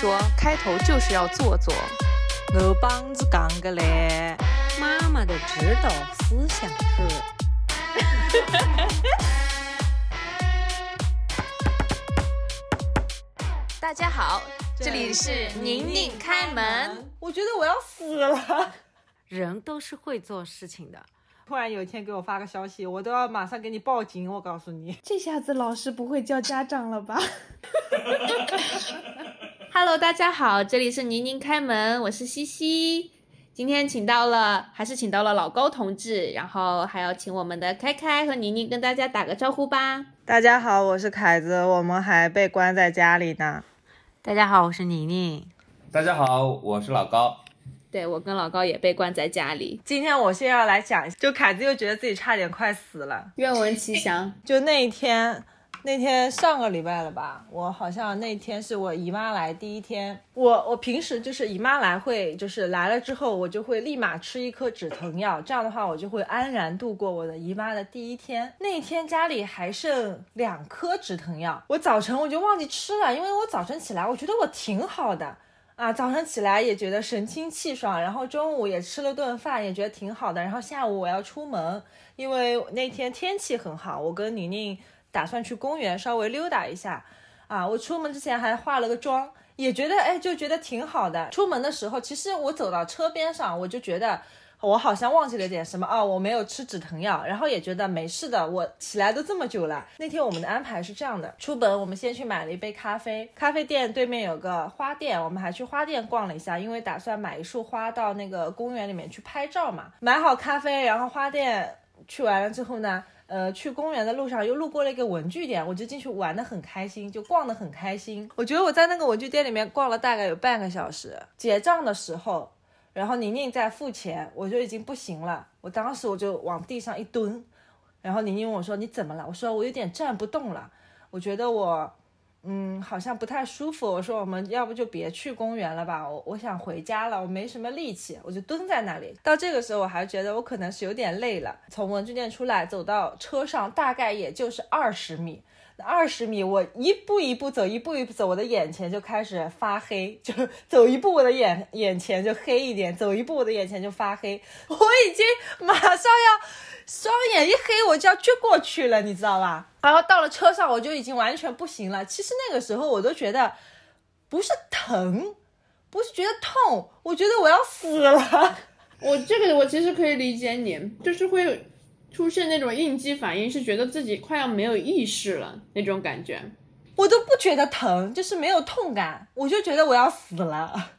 说，开头就是要做做。我帮子讲个嘞，妈妈的指导思想是。大家好，这里是宁宁开门。我觉得我要死了。人都是会做事情的。突然有一天给我发个消息，我都要马上给你报警。我告诉你，这下子老师不会叫家长了吧 ？Hello，大家好，这里是宁宁开门，我是西西。今天请到了，还是请到了老高同志，然后还要请我们的开开和宁宁跟大家打个招呼吧。大家好，我是凯子，我们还被关在家里呢。大家好，我是宁宁。大家好，我是老高。对我跟老高也被关在家里。今天我先要来讲一下，就凯子又觉得自己差点快死了。愿闻其详。就那一天，那天上个礼拜了吧？我好像那天是我姨妈来第一天。我我平时就是姨妈来会，就是来了之后，我就会立马吃一颗止疼药，这样的话我就会安然度过我的姨妈的第一天。那天家里还剩两颗止疼药，我早晨我就忘记吃了，因为我早晨起来我觉得我挺好的。啊，早上起来也觉得神清气爽，然后中午也吃了顿饭，也觉得挺好的。然后下午我要出门，因为那天天气很好，我跟宁宁打算去公园稍微溜达一下。啊，我出门之前还化了个妆，也觉得哎，就觉得挺好的。出门的时候，其实我走到车边上，我就觉得。我好像忘记了点什么哦，我没有吃止疼药，然后也觉得没事的。我起来都这么久了。那天我们的安排是这样的：出门我们先去买了一杯咖啡，咖啡店对面有个花店，我们还去花店逛了一下，因为打算买一束花到那个公园里面去拍照嘛。买好咖啡，然后花店去完了之后呢，呃，去公园的路上又路过了一个文具店，我就进去玩的很开心，就逛的很开心。我觉得我在那个文具店里面逛了大概有半个小时，结账的时候。然后宁宁在付钱，我就已经不行了。我当时我就往地上一蹲，然后宁宁问我说：“你怎么了？”我说：“我有点站不动了，我觉得我，嗯，好像不太舒服。”我说：“我们要不就别去公园了吧？我我想回家了，我没什么力气。”我就蹲在那里。到这个时候，我还觉得我可能是有点累了。从文具店出来，走到车上，大概也就是二十米。二十米，我一步一步走，一步一步走，我的眼前就开始发黑，就走一步，我的眼眼前就黑一点，走一步，我的眼前就发黑，我已经马上要双眼一黑，我就要撅过去了，你知道吧？然后到了车上，我就已经完全不行了。其实那个时候我都觉得不是疼，不是觉得痛，我觉得我要死了。我这个我其实可以理解你，就是会。出现那种应激反应，是觉得自己快要没有意识了那种感觉，我都不觉得疼，就是没有痛感，我就觉得我要死了，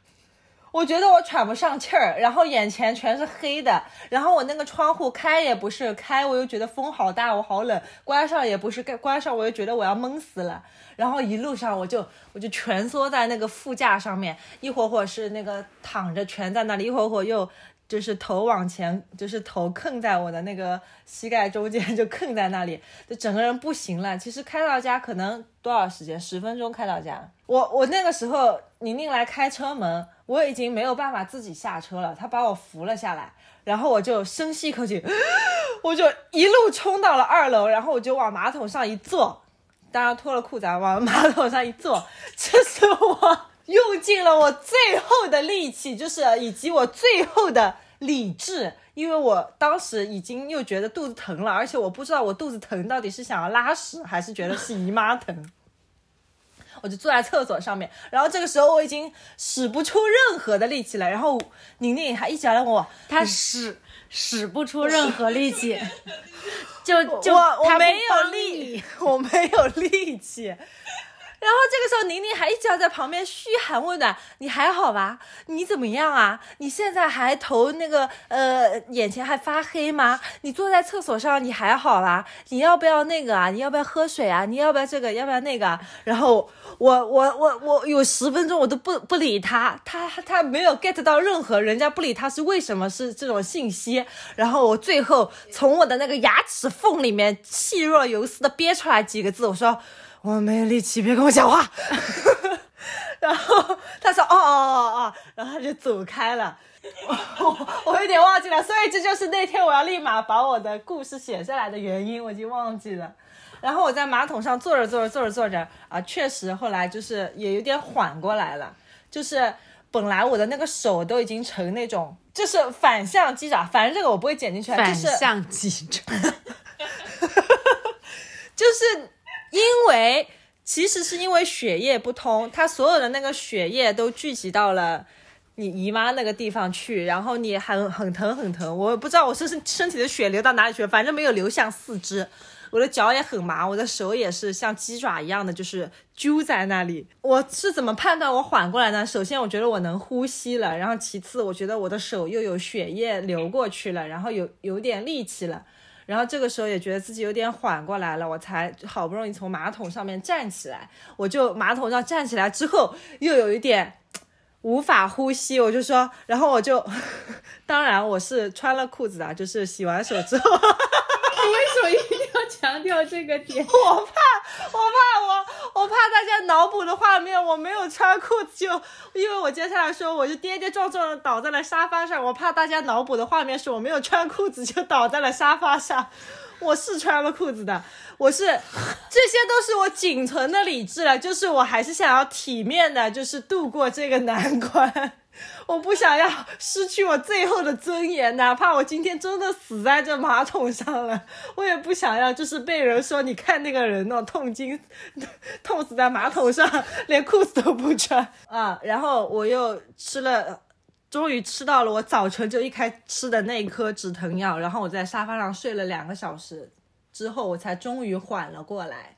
我觉得我喘不上气儿，然后眼前全是黑的，然后我那个窗户开也不是开，我又觉得风好大，我好冷，关上也不是 关上，我又觉得我要闷死了，然后一路上我就我就蜷缩在那个副驾上面，一会儿会是那个躺着蜷在那里，一会儿会又。就是头往前，就是头坑在我的那个膝盖中间，就坑在那里，就整个人不行了。其实开到家可能多少时间？十分钟开到家。我我那个时候宁宁来开车门，我已经没有办法自己下车了，他把我扶了下来，然后我就深吸一口气，我就一路冲到了二楼，然后我就往马桶上一坐，当然脱了裤子往马桶上一坐，这是我。用尽了我最后的力气，就是以及我最后的理智，因为我当时已经又觉得肚子疼了，而且我不知道我肚子疼到底是想要拉屎还是觉得是姨妈疼，我就坐在厕所上面，然后这个时候我已经使不出任何的力气了，然后宁宁还一直问我，他使使不出任何力气，就就我我没有力，我没有力气。然后这个时候，宁宁还一直要在旁边嘘寒问暖：“你还好吧？你怎么样啊？你现在还头那个呃，眼前还发黑吗？你坐在厕所上，你还好吧？你要不要那个啊？你要不要喝水啊？你要不要这个？要不要那个？”然后我我我我有十分钟我都不不理他，他他没有 get 到任何人家不理他是为什么是这种信息。然后我最后从我的那个牙齿缝里面细若游丝的憋出来几个字，我说。我没力气，别跟我讲话。然后他说：“哦哦哦哦。”然后他就走开了。我 我有点忘记了，所以这就是那天我要立马把我的故事写下来的原因，我已经忘记了。然后我在马桶上坐着坐着坐着坐着啊，确实后来就是也有点缓过来了。就是本来我的那个手都已经成那种，就是反向鸡爪，反正这个我不会剪进去啊，反就是向击爪，就是因为其实是因为血液不通，它所有的那个血液都聚集到了你姨妈那个地方去，然后你很很疼很疼，我不知道我是身身体的血流到哪里去了，反正没有流向四肢。我的脚也很麻，我的手也是像鸡爪一样的，就是揪在那里。我是怎么判断我缓过来呢？首先，我觉得我能呼吸了，然后其次，我觉得我的手又有血液流过去了，然后有有点力气了。然后这个时候也觉得自己有点缓过来了，我才好不容易从马桶上面站起来。我就马桶上站起来之后，又有一点无法呼吸，我就说，然后我就，当然我是穿了裤子啊，就是洗完手之后，你 为什么一强调这个点？我怕，我怕我，我怕大家脑补的画面，我没有穿裤子就，因为我接下来说我就跌跌撞撞的倒在了沙发上，我怕大家脑补的画面是我没有穿裤子就倒在了沙发上。我是穿了裤子的，我是，这些都是我仅存的理智了，就是我还是想要体面的，就是度过这个难关。我不想要失去我最后的尊严，哪怕我今天真的死在这马桶上了，我也不想要就是被人说你看那个人哦，痛经，痛死在马桶上，连裤子都不穿啊。然后我又吃了，终于吃到了我早晨就一开吃的那一颗止疼药，然后我在沙发上睡了两个小时之后，我才终于缓了过来。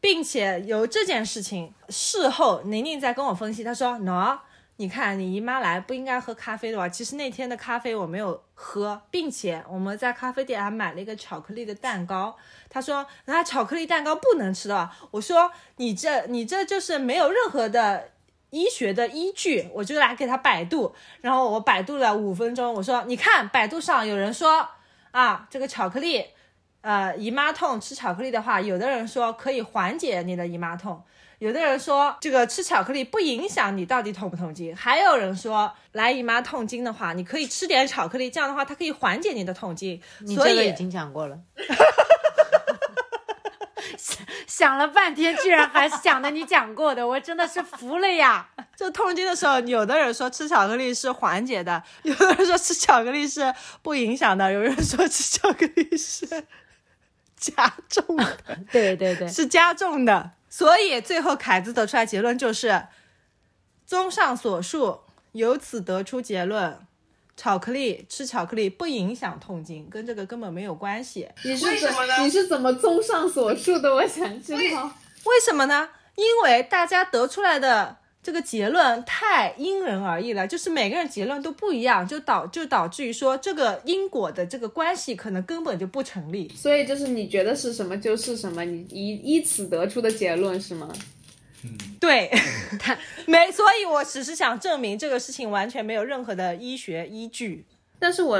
并且由这件事情事后，宁宁在跟我分析，她说：“喏，你看你姨妈来不应该喝咖啡的吧？其实那天的咖啡我没有喝，并且我们在咖啡店还买了一个巧克力的蛋糕。他说那巧克力蛋糕不能吃的？我说你这你这就是没有任何的医学的依据，我就来给他百度，然后我百度了五分钟，我说你看百度上有人说啊，这个巧克力。呃，姨妈痛吃巧克力的话，有的人说可以缓解你的姨妈痛，有的人说这个吃巧克力不影响你到底痛不痛经，还有人说来姨妈痛经的话，你可以吃点巧克力，这样的话它可以缓解你的痛经。所以你这个已经讲过了。想想了半天，居然还是讲的你讲过的，我真的是服了呀！就痛经的时候，有的人说吃巧克力是缓解的，有的人说吃巧克力是不影响的，有人说吃巧克力是 加重的。对对对，是加重的。所以最后凯子得出来结论就是，综上所述，由此得出结论，巧克力吃巧克力不影响痛经，跟这个根本没有关系。你是怎么你是怎么综上所述的？我想知道。为什么呢？因为大家得出来的这个结论太因人而异了，就是每个人结论都不一样，就导就导致于说这个因果的这个关系可能根本就不成立。所以就是你觉得是什么就是什么，你依依此得出的结论是吗？对，他没，所以我只是想证明这个事情完全没有任何的医学依据。但是我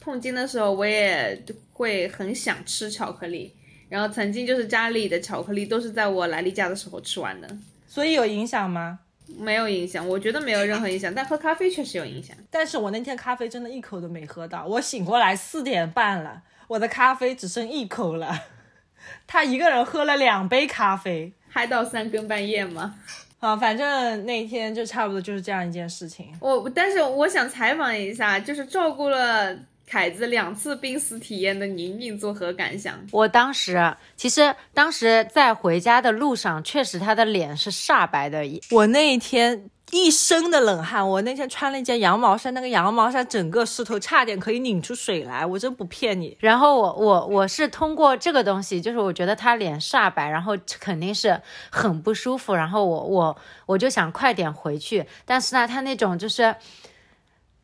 痛经的时候，我也会很想吃巧克力，然后曾经就是家里的巧克力都是在我来例假的时候吃完的，所以有影响吗？没有影响，我觉得没有任何影响，但喝咖啡确实有影响。但是我那天咖啡真的一口都没喝到，我醒过来四点半了，我的咖啡只剩一口了。他一个人喝了两杯咖啡嗨到三更半夜吗？啊，反正那一天就差不多就是这样一件事情。我但是我想采访一下，就是照顾了凯子两次濒死体验的宁宁作何感想？我当时其实当时在回家的路上，确实他的脸是煞白的，我那一天一身的冷汗，我那天穿了一件羊毛衫，那个羊毛衫整个湿透，差点可以拧出水来，我真不骗你。然后我我我是通过这个东西，就是我觉得他脸煞白，然后肯定是很不舒服，然后我我我就想快点回去，但是呢，他那种就是。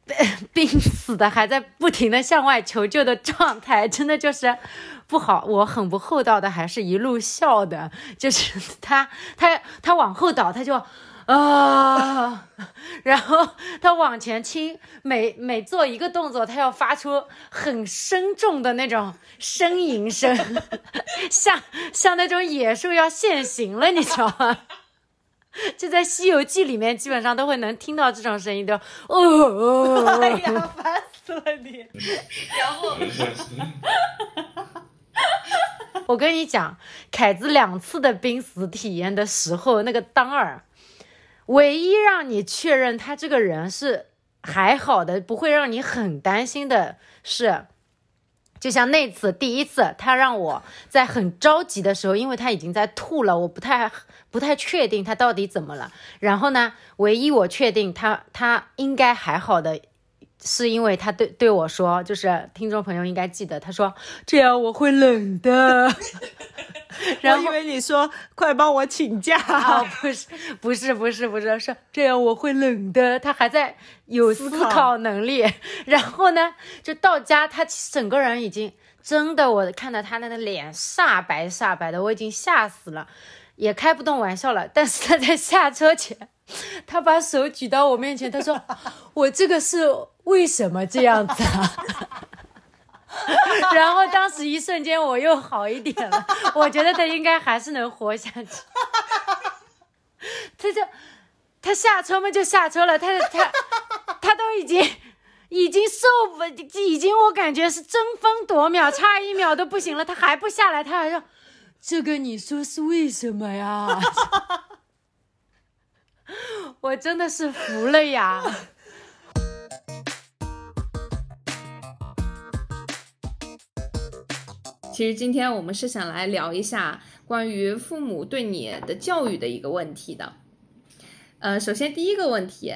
濒死的还在不停的向外求救的状态，真的就是不好。我很不厚道的，还是一路笑的，就是 他他他往后倒，他就啊，然后他往前倾，每每做一个动作，他要发出很深重的那种呻吟声，像像那种野兽要现形了，你知道吗？就在《西游记》里面，基本上都会能听到这种声音的，哦，哎呀，烦死了你！然后 我跟你讲，凯子两次的濒死体验的时候，那个当儿，唯一让你确认他这个人是还好的，不会让你很担心的是，就像那次第一次，他让我在很着急的时候，因为他已经在吐了，我不太不太确定他到底怎么了。然后呢，唯一我确定他他应该还好的。是因为他对对我说，就是听众朋友应该记得，他说这样我会冷的。然后我以为你说快帮我请假，啊，不是不是不是不是，是这样我会冷的。他还在有思考考能力。然后呢，就到家，他整个人已经真的，我看到他那个脸煞白煞白的，我已经吓死了，也开不动玩笑了。但是他在下车前，他把手举到我面前，他说：“ 我这个是为什么这样子啊？”然后当时一瞬间我又好一点了，我觉得他应该还是能活下去。他就他下车嘛就下车了，他他他都已经已经受不，已经我感觉是争分夺秒，差一秒都不行了，他还不下来，他还说这个你说是为什么呀？我真的是服了呀！其实今天我们是想来聊一下关于父母对你的教育的一个问题的。呃，首先第一个问题，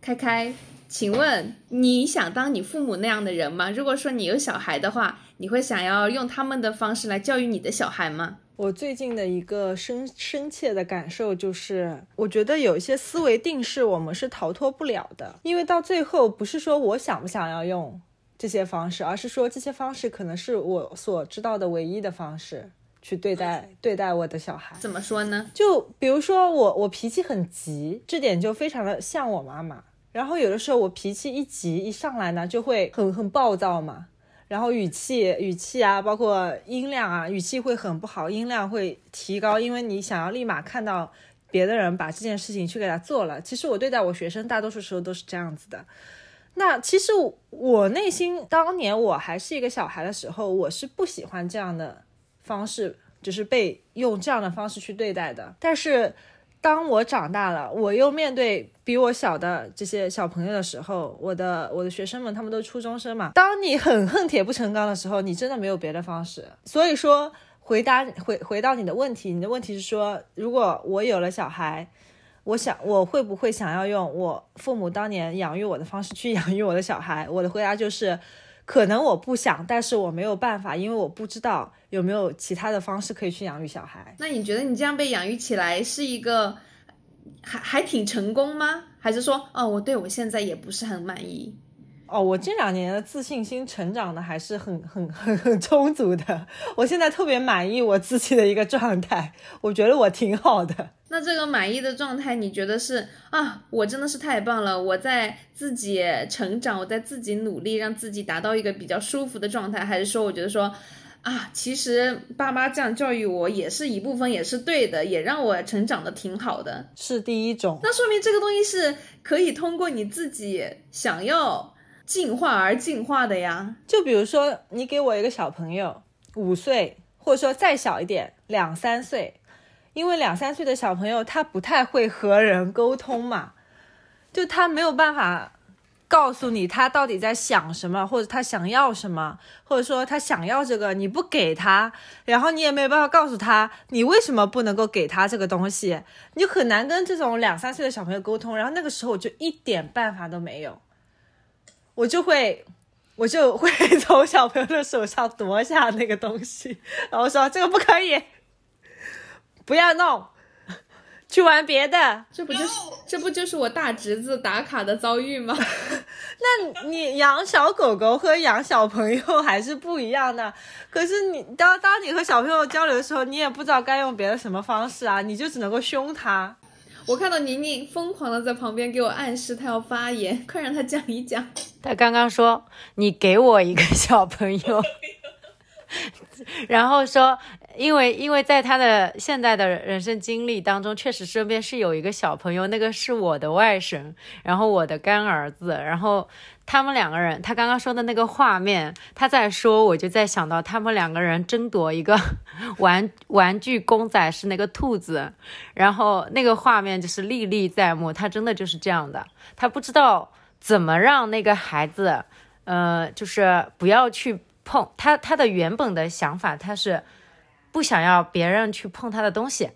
开开，请问你想当你父母那样的人吗？如果说你有小孩的话，你会想要用他们的方式来教育你的小孩吗？我最近的一个深深切的感受就是，我觉得有一些思维定式我们是逃脱不了的，因为到最后不是说我想不想要用这些方式，而是说这些方式可能是我所知道的唯一的方式去对待对待我的小孩。怎么说呢？就比如说我我脾气很急，这点就非常的像我妈妈。然后有的时候我脾气一急一上来呢，就会很很暴躁嘛。然后语气语气啊，包括音量啊，语气会很不好，音量会提高，因为你想要立马看到别的人把这件事情去给他做了。其实我对待我学生大多数时候都是这样子的。那其实我内心当年我还是一个小孩的时候，我是不喜欢这样的方式，就是被用这样的方式去对待的。但是当我长大了，我又面对比我小的这些小朋友的时候，我的我的学生们他们都初中生嘛。当你很恨铁不成钢的时候，你真的没有别的方式。所以说，回答回回到你的问题，你的问题是说，如果我有了小孩，我想我会不会想要用我父母当年养育我的方式去养育我的小孩？我的回答就是，可能我不想，但是我没有办法，因为我不知道有没有其他的方式可以去养育小孩。那你觉得你这样被养育起来是一个还还挺成功吗？还是说，哦，我对我现在也不是很满意？哦，我这两年的自信心成长的还是很很很很充足的。我现在特别满意我自己的一个状态，我觉得我挺好的。那这个满意的状态，你觉得是啊？我真的是太棒了！我在自己成长，我在自己努力，让自己达到一个比较舒服的状态，还是说，我觉得说啊，其实爸妈这样教育我，也是一部分也是对的，也让我成长的挺好的。是第一种，那说明这个东西是可以通过你自己想要进化而进化的呀。就比如说你给我一个小朋友，五岁，或者说再小一点，两三岁。因为两三岁的小朋友他不太会和人沟通嘛，就他没有办法告诉你他到底在想什么，或者他想要什么，或者说他想要这个你不给他，然后你也没有办法告诉他你为什么不能够给他这个东西，你就很难跟这种两三岁的小朋友沟通。然后那个时候我就一点办法都没有，我就会。我就会 从小朋友的手上夺下那个东西，然后说这个不可以，不要弄，去玩别的。这不就是这不就是我大侄子打卡的遭遇吗？那你养小狗狗和养小朋友还是不一样的。可是你当当你和小朋友交流的时候，你也不知道该用别的什么方式啊，你就只能够凶他。我看到宁宁疯狂的在旁边给我暗示她要发言，快让她讲一讲。他刚刚说你给我一个小朋友，然后说，因为因为在他的现在的人生经历当中，确实身边是有一个小朋友，那个是我的外甥，然后我的干儿子，然后他们两个人，他刚刚说的那个画面，他在说，我就在想到他们两个人争夺一个 玩玩具公仔，是那个兔子，然后那个画面就是历历在目，他真的就是这样的，他不知道怎么让那个孩子，呃，就是不要去。碰他，他的原本的想法，他是不想要别人去碰他的东西，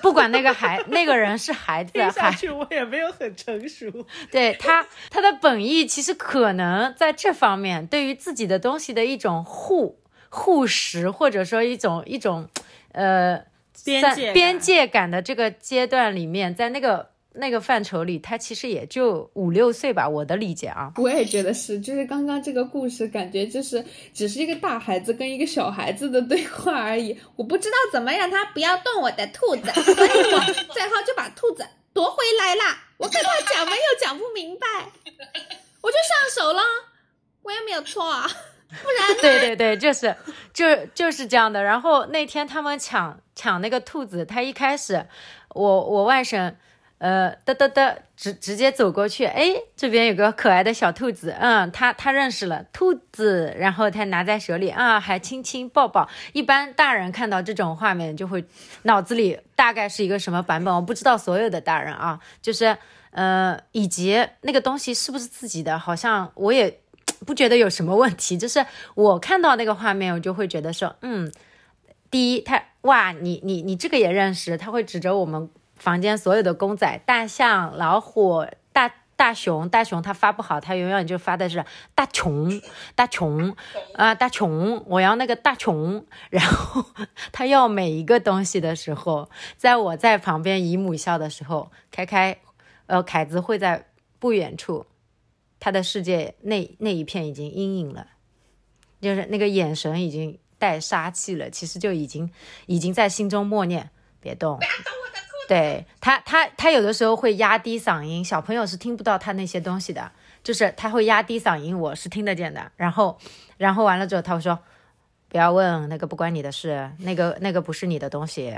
不管那个孩 那个人是孩子还是我也没有很成熟。对他，他的本意其实可能在这方面，对于自己的东西的一种护护食，或者说一种一种呃边界边界感的这个阶段里面，在那个。那个范畴里，他其实也就五六岁吧，我的理解啊。我也觉得是，就是刚刚这个故事，感觉就是只是一个大孩子跟一个小孩子的对话而已。我不知道怎么让他不要动我的兔子，所以我最后就把兔子夺回来了。我跟他讲，没有讲不明白，我就上手了，我也没有错啊，不然 对对对，就是就就是这样的。然后那天他们抢抢那个兔子，他一开始，我我外甥。呃，嘚嘚嘚，直直接走过去，哎，这边有个可爱的小兔子，嗯，他他认识了兔子，然后他拿在手里啊，还亲亲抱抱。一般大人看到这种画面，就会脑子里大概是一个什么版本？我不知道所有的大人啊，就是呃，以及那个东西是不是自己的，好像我也不觉得有什么问题。就是我看到那个画面，我就会觉得说，嗯，第一，他哇，你你你这个也认识，他会指着我们。房间所有的公仔，大象、老虎、大大熊，大熊它发不好，它永远就发的是大穷，大穷啊，大穷，我要那个大穷。然后他要每一个东西的时候，在我在旁边姨母笑的时候，开开，呃，凯子会在不远处，他的世界那那一片已经阴影了，就是那个眼神已经带杀气了，其实就已经已经在心中默念：别动。对他，他他有的时候会压低嗓音，小朋友是听不到他那些东西的，就是他会压低嗓音，我是听得见的。然后，然后完了之后，他会说：“不要问那个，不关你的事，那个那个不是你的东西。”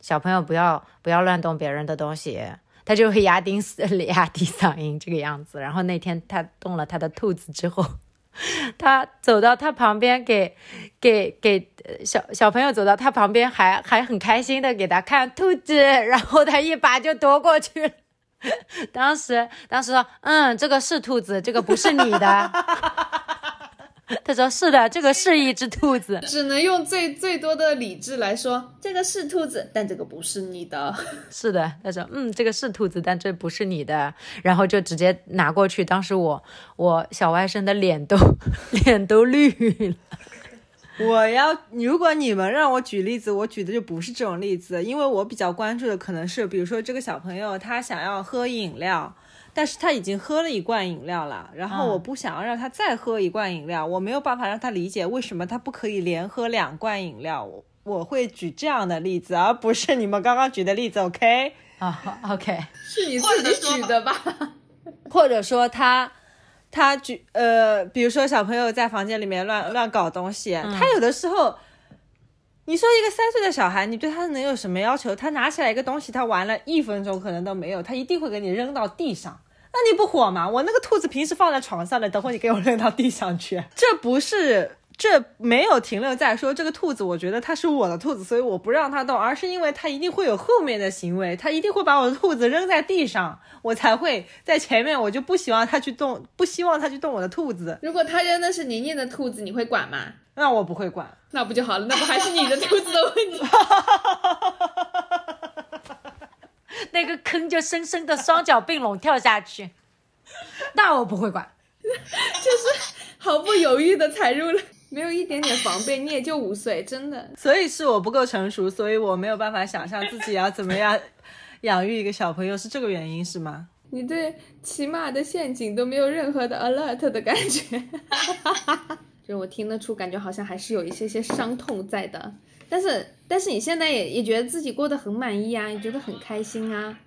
小朋友不要不要乱动别人的东西，他就会压低压低嗓音这个样子。然后那天他动了他的兔子之后。他走到他旁边，给给给小小朋友走到他旁边，还还很开心的给他看兔子，然后他一把就夺过去。当时当时说，嗯，这个是兔子，这个不是你的。他说：“是的，这个是一只兔子，只能用最最多的理智来说，这个是兔子，但这个不是你的。”是的，他说：“嗯，这个是兔子，但这不是你的。”然后就直接拿过去。当时我我小外甥的脸都 脸都绿了。我要如果你们让我举例子，我举的就不是这种例子，因为我比较关注的可能是，比如说这个小朋友他想要喝饮料。但是他已经喝了一罐饮料了，然后我不想要让他再喝一罐饮料，我没有办法让他理解为什么他不可以连喝两罐饮料。我我会举这样的例子，而不是你们刚刚举的例子。OK 啊，OK，是你自己举的吧？或者说他他举呃，比如说小朋友在房间里面乱乱搞东西，他有的时候，你说一个三岁的小孩，你对他能有什么要求？他拿起来一个东西，他玩了一分钟可能都没有，他一定会给你扔到地上。那你不火吗？我那个兔子平时放在床上的，等会你 给我扔到地上去。这不是，这没有停留在说这个兔子，我觉得它是我的兔子，所以我不让它动，而是因为它一定会有后面的行为，它一定会把我的兔子扔在地上，我才会在前面，我就不希望它去动，不希望它去动我的兔子。如果它扔的是宁宁的兔子，你会管吗？那我不会管，那不就好了？那不还是你的兔子的问题？那个坑就深深的双脚并拢跳下去，那我不会管，就是毫不犹豫的踩入了，没有一点点防备，你也就五岁，真的。所以是我不够成熟，所以我没有办法想象自己要怎么样养育一个小朋友，是这个原因是吗？你对骑马的陷阱都没有任何的 alert 的感觉，我听得出，感觉好像还是有一些些伤痛在的。但是，但是你现在也也觉得自己过得很满意啊，也觉得很开心啊。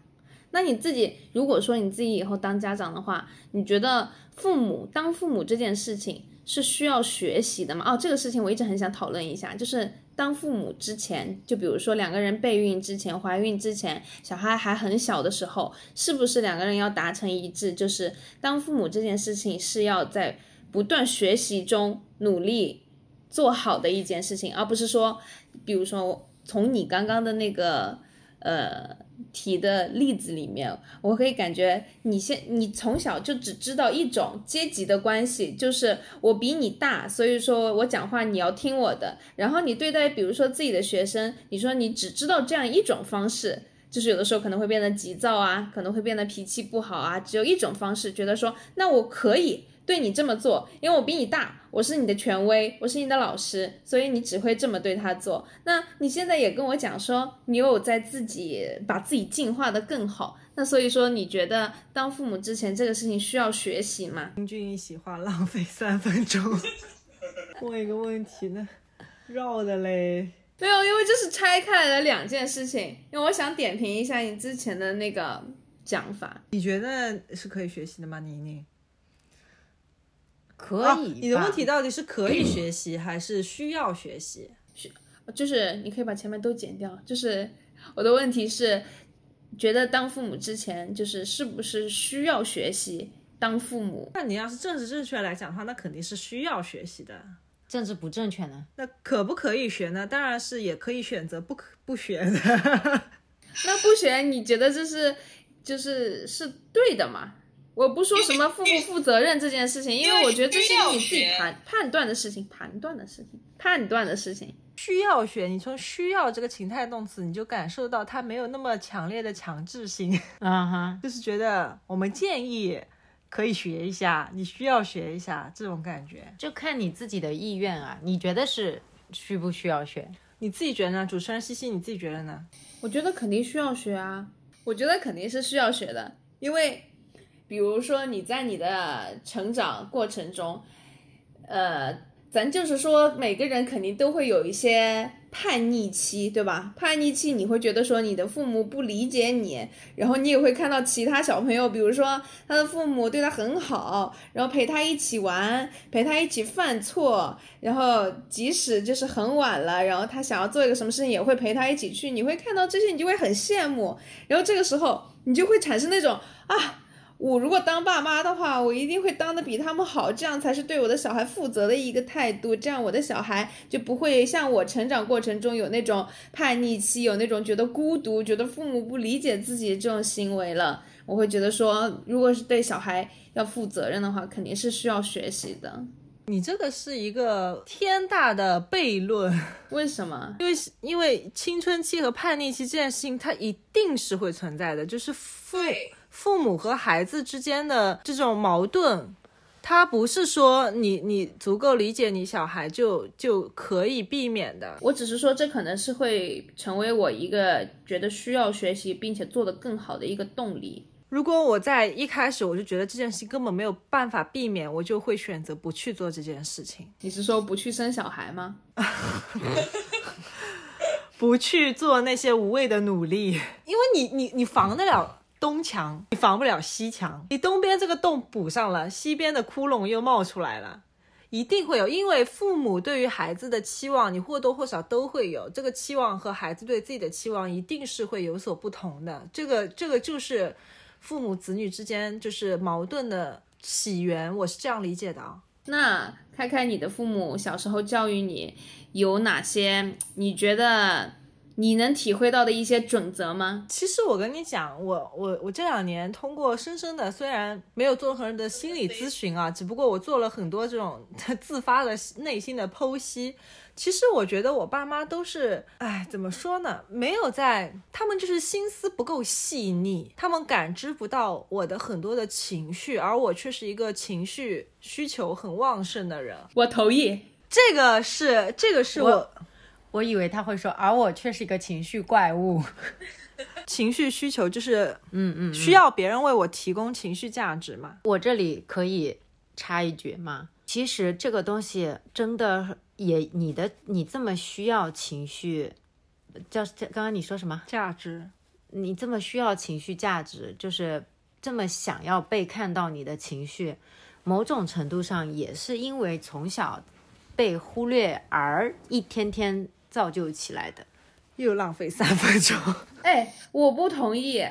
那你自己如果说你自己以后当家长的话，你觉得父母当父母这件事情是需要学习的吗？哦，这个事情我一直很想讨论一下，就是当父母之前，就比如说两个人备孕之前、怀孕之前，小孩还很小的时候，是不是两个人要达成一致，就是当父母这件事情是要在不断学习中努力做好的一件事情，而不是说，比如说从你刚刚的那个呃。提的例子里面，我可以感觉你现你从小就只知道一种阶级的关系，就是我比你大，所以说我讲话你要听我的。然后你对待比如说自己的学生，你说你只知道这样一种方式，就是有的时候可能会变得急躁啊，可能会变得脾气不好啊，只有一种方式，觉得说那我可以。对你这么做，因为我比你大，我是你的权威，我是你的老师，所以你只会这么对他做。那你现在也跟我讲说，你有在自己把自己进化的更好。那所以说，你觉得当父母之前这个事情需要学习吗？平均一席话浪费三分钟，问一个问题呢，绕的嘞。没有，因为这是拆开来的两件事情。因为我想点评一下你之前的那个讲法。你觉得是可以学习的吗，宁宁？可以，你的问题到底是可以学习还是需要学习？就是你可以把前面都剪掉。就是我的问题是，觉得当父母之前，就是是不是需要学习当父母？那你要是政治正确来讲的话，那肯定是需要学习的。政治不正确呢？那可不可以学呢？当然是也可以选择不可不学的。那不学，你觉得这是就是是对的吗？我不说什么负不负责任这件事情，因为我觉得这是你自己判判断的事情，判断的事情，判断的事情。需要学，你从需要这个情态动词，你就感受到它没有那么强烈的强制性。啊哈，就是觉得我们建议可以学一下，你需要学一下这种感觉，就看你自己的意愿啊。你觉得是需不需要学？你自己觉得呢？主持人西西，你自己觉得呢？我觉得肯定需要学啊，我觉得肯定是需要学的，因为。比如说你在你的成长过程中，呃，咱就是说每个人肯定都会有一些叛逆期，对吧？叛逆期你会觉得说你的父母不理解你，然后你也会看到其他小朋友，比如说他的父母对他很好，然后陪他一起玩，陪他一起犯错，然后即使就是很晚了，然后他想要做一个什么事情也会陪他一起去，你会看到这些，你就会很羡慕，然后这个时候你就会产生那种啊。我如果当爸妈的话，我一定会当的比他们好，这样才是对我的小孩负责的一个态度。这样我的小孩就不会像我成长过程中有那种叛逆期，有那种觉得孤独、觉得父母不理解自己这种行为了。我会觉得说，如果是对小孩要负责任的话，肯定是需要学习的。你这个是一个天大的悖论，为什么？因为因为青春期和叛逆期这件事情，它一定是会存在的，就是父。父母和孩子之间的这种矛盾，他不是说你你足够理解你小孩就就可以避免的。我只是说，这可能是会成为我一个觉得需要学习并且做得更好的一个动力。如果我在一开始我就觉得这件事情根本没有办法避免，我就会选择不去做这件事情。你是说不去生小孩吗？不去做那些无谓的努力，因为你你你防得了。东墙你防不了西墙，你东边这个洞补上了，西边的窟窿又冒出来了，一定会有。因为父母对于孩子的期望，你或多或少都会有。这个期望和孩子对自己的期望，一定是会有所不同的。这个这个就是父母子女之间就是矛盾的起源，我是这样理解的啊。那开开你的父母小时候教育你有哪些？你觉得？你能体会到的一些准则吗？其实我跟你讲，我我我这两年通过深深的，虽然没有做任何人的心理咨询啊，只不过我做了很多这种自发的内心的剖析。其实我觉得我爸妈都是，哎，怎么说呢？没有在，他们就是心思不够细腻，他们感知不到我的很多的情绪，而我却是一个情绪需求很旺盛的人。我同意，这个是这个是我。我以为他会说，而我却是一个情绪怪物，情绪需求就是，嗯嗯，需要别人为我提供情绪价值嘛。我这里可以插一句吗？其实这个东西真的也，你的你这么需要情绪，叫刚刚你说什么价值？你这么需要情绪价值，就是这么想要被看到你的情绪。某种程度上也是因为从小被忽略而一天天造就起来的。又浪费三分钟。哎，我不同意。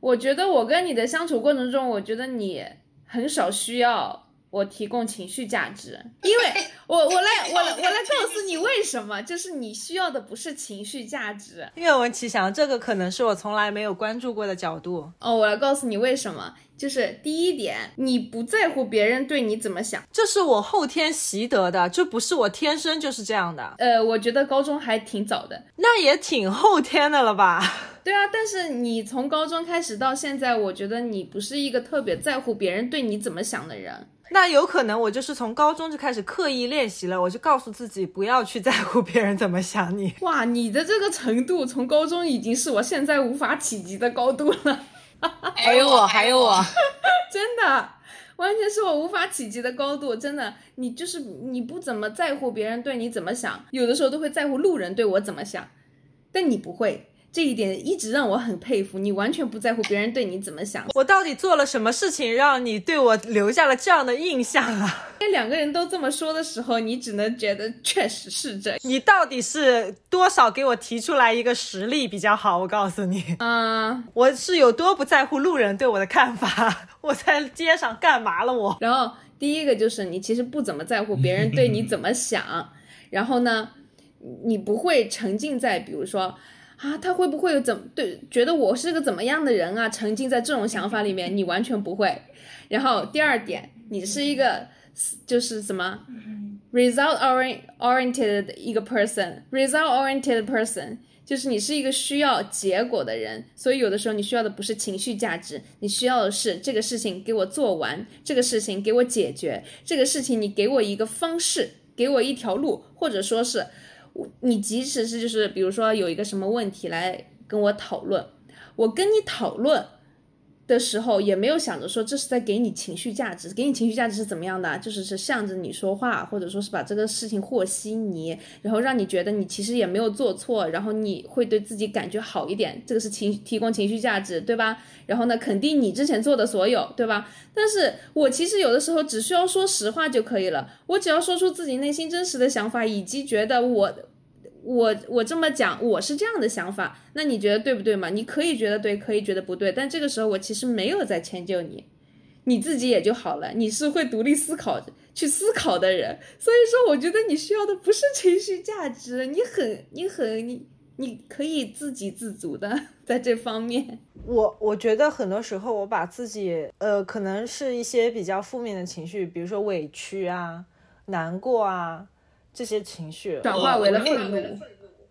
我觉得我跟你的相处过程中，我觉得你很少需要我提供情绪价值，因为 我我来我来我来告诉你为什么，就是你需要的不是情绪价值。愿闻其详，这个可能是我从来没有关注过的角度。哦，我来告诉你为什么，就是第一点，你不在乎别人对你怎么想。这是我后天习得的，这不是我天生就是这样的。呃，我觉得高中还挺早的。那也挺后天的了吧？对啊，但是你从高中开始到现在，我觉得你不是一个特别在乎别人对你怎么想的人。那有可能我就是从高中就开始刻意练习了，我就告诉自己不要去在乎别人怎么想你。哇，你的这个程度从高中已经是我现在无法企及的高度了。还有我，还有我，真的，完全是我无法企及的高度。真的，你就是你不怎么在乎别人对你怎么想，有的时候都会在乎路人对我怎么想，但你不会。这一点一直让我很佩服，你完全不在乎别人对你怎么想。我到底做了什么事情让你对我留下了这样的印象啊？当两个人都这么说的时候，你只能觉得确实是这。你到底是多少给我提出来一个实例比较好？我告诉你，啊，我是有多不在乎路人对我的看法？我在街上干嘛了我？然后第一个就是你其实不怎么在乎别人对你怎么想，然后呢，你不会沉浸在比如说。啊，他会不会有怎对觉得我是个怎么样的人啊？沉浸在这种想法里面，你完全不会。然后第二点，你是一个就是什么 result orient oriented 的一个 person，result oriented person 就是你是一个需要结果的人。所以有的时候你需要的不是情绪价值，你需要的是这个事情给我做完，这个事情给我解决，这个事情你给我一个方式，给我一条路，或者说是。你即使是就是比如说有一个什么问题来跟我讨论，我跟你讨论的时候也没有想着说这是在给你情绪价值，给你情绪价值是怎么样的？就是是向着你说话，或者说是把这个事情和稀泥，然后让你觉得你其实也没有做错，然后你会对自己感觉好一点，这个是情提供情绪价值，对吧？然后呢，肯定你之前做的所有，对吧？但是我其实有的时候只需要说实话就可以了，我只要说出自己内心真实的想法，以及觉得我。我我这么讲，我是这样的想法，那你觉得对不对嘛？你可以觉得对，可以觉得不对，但这个时候我其实没有在迁就你，你自己也就好了。你是会独立思考、去思考的人，所以说我觉得你需要的不是情绪价值，你很、你很、你你可以自给自足的在这方面。我我觉得很多时候我把自己呃，可能是一些比较负面的情绪，比如说委屈啊、难过啊。这些情绪转化为了愤怒，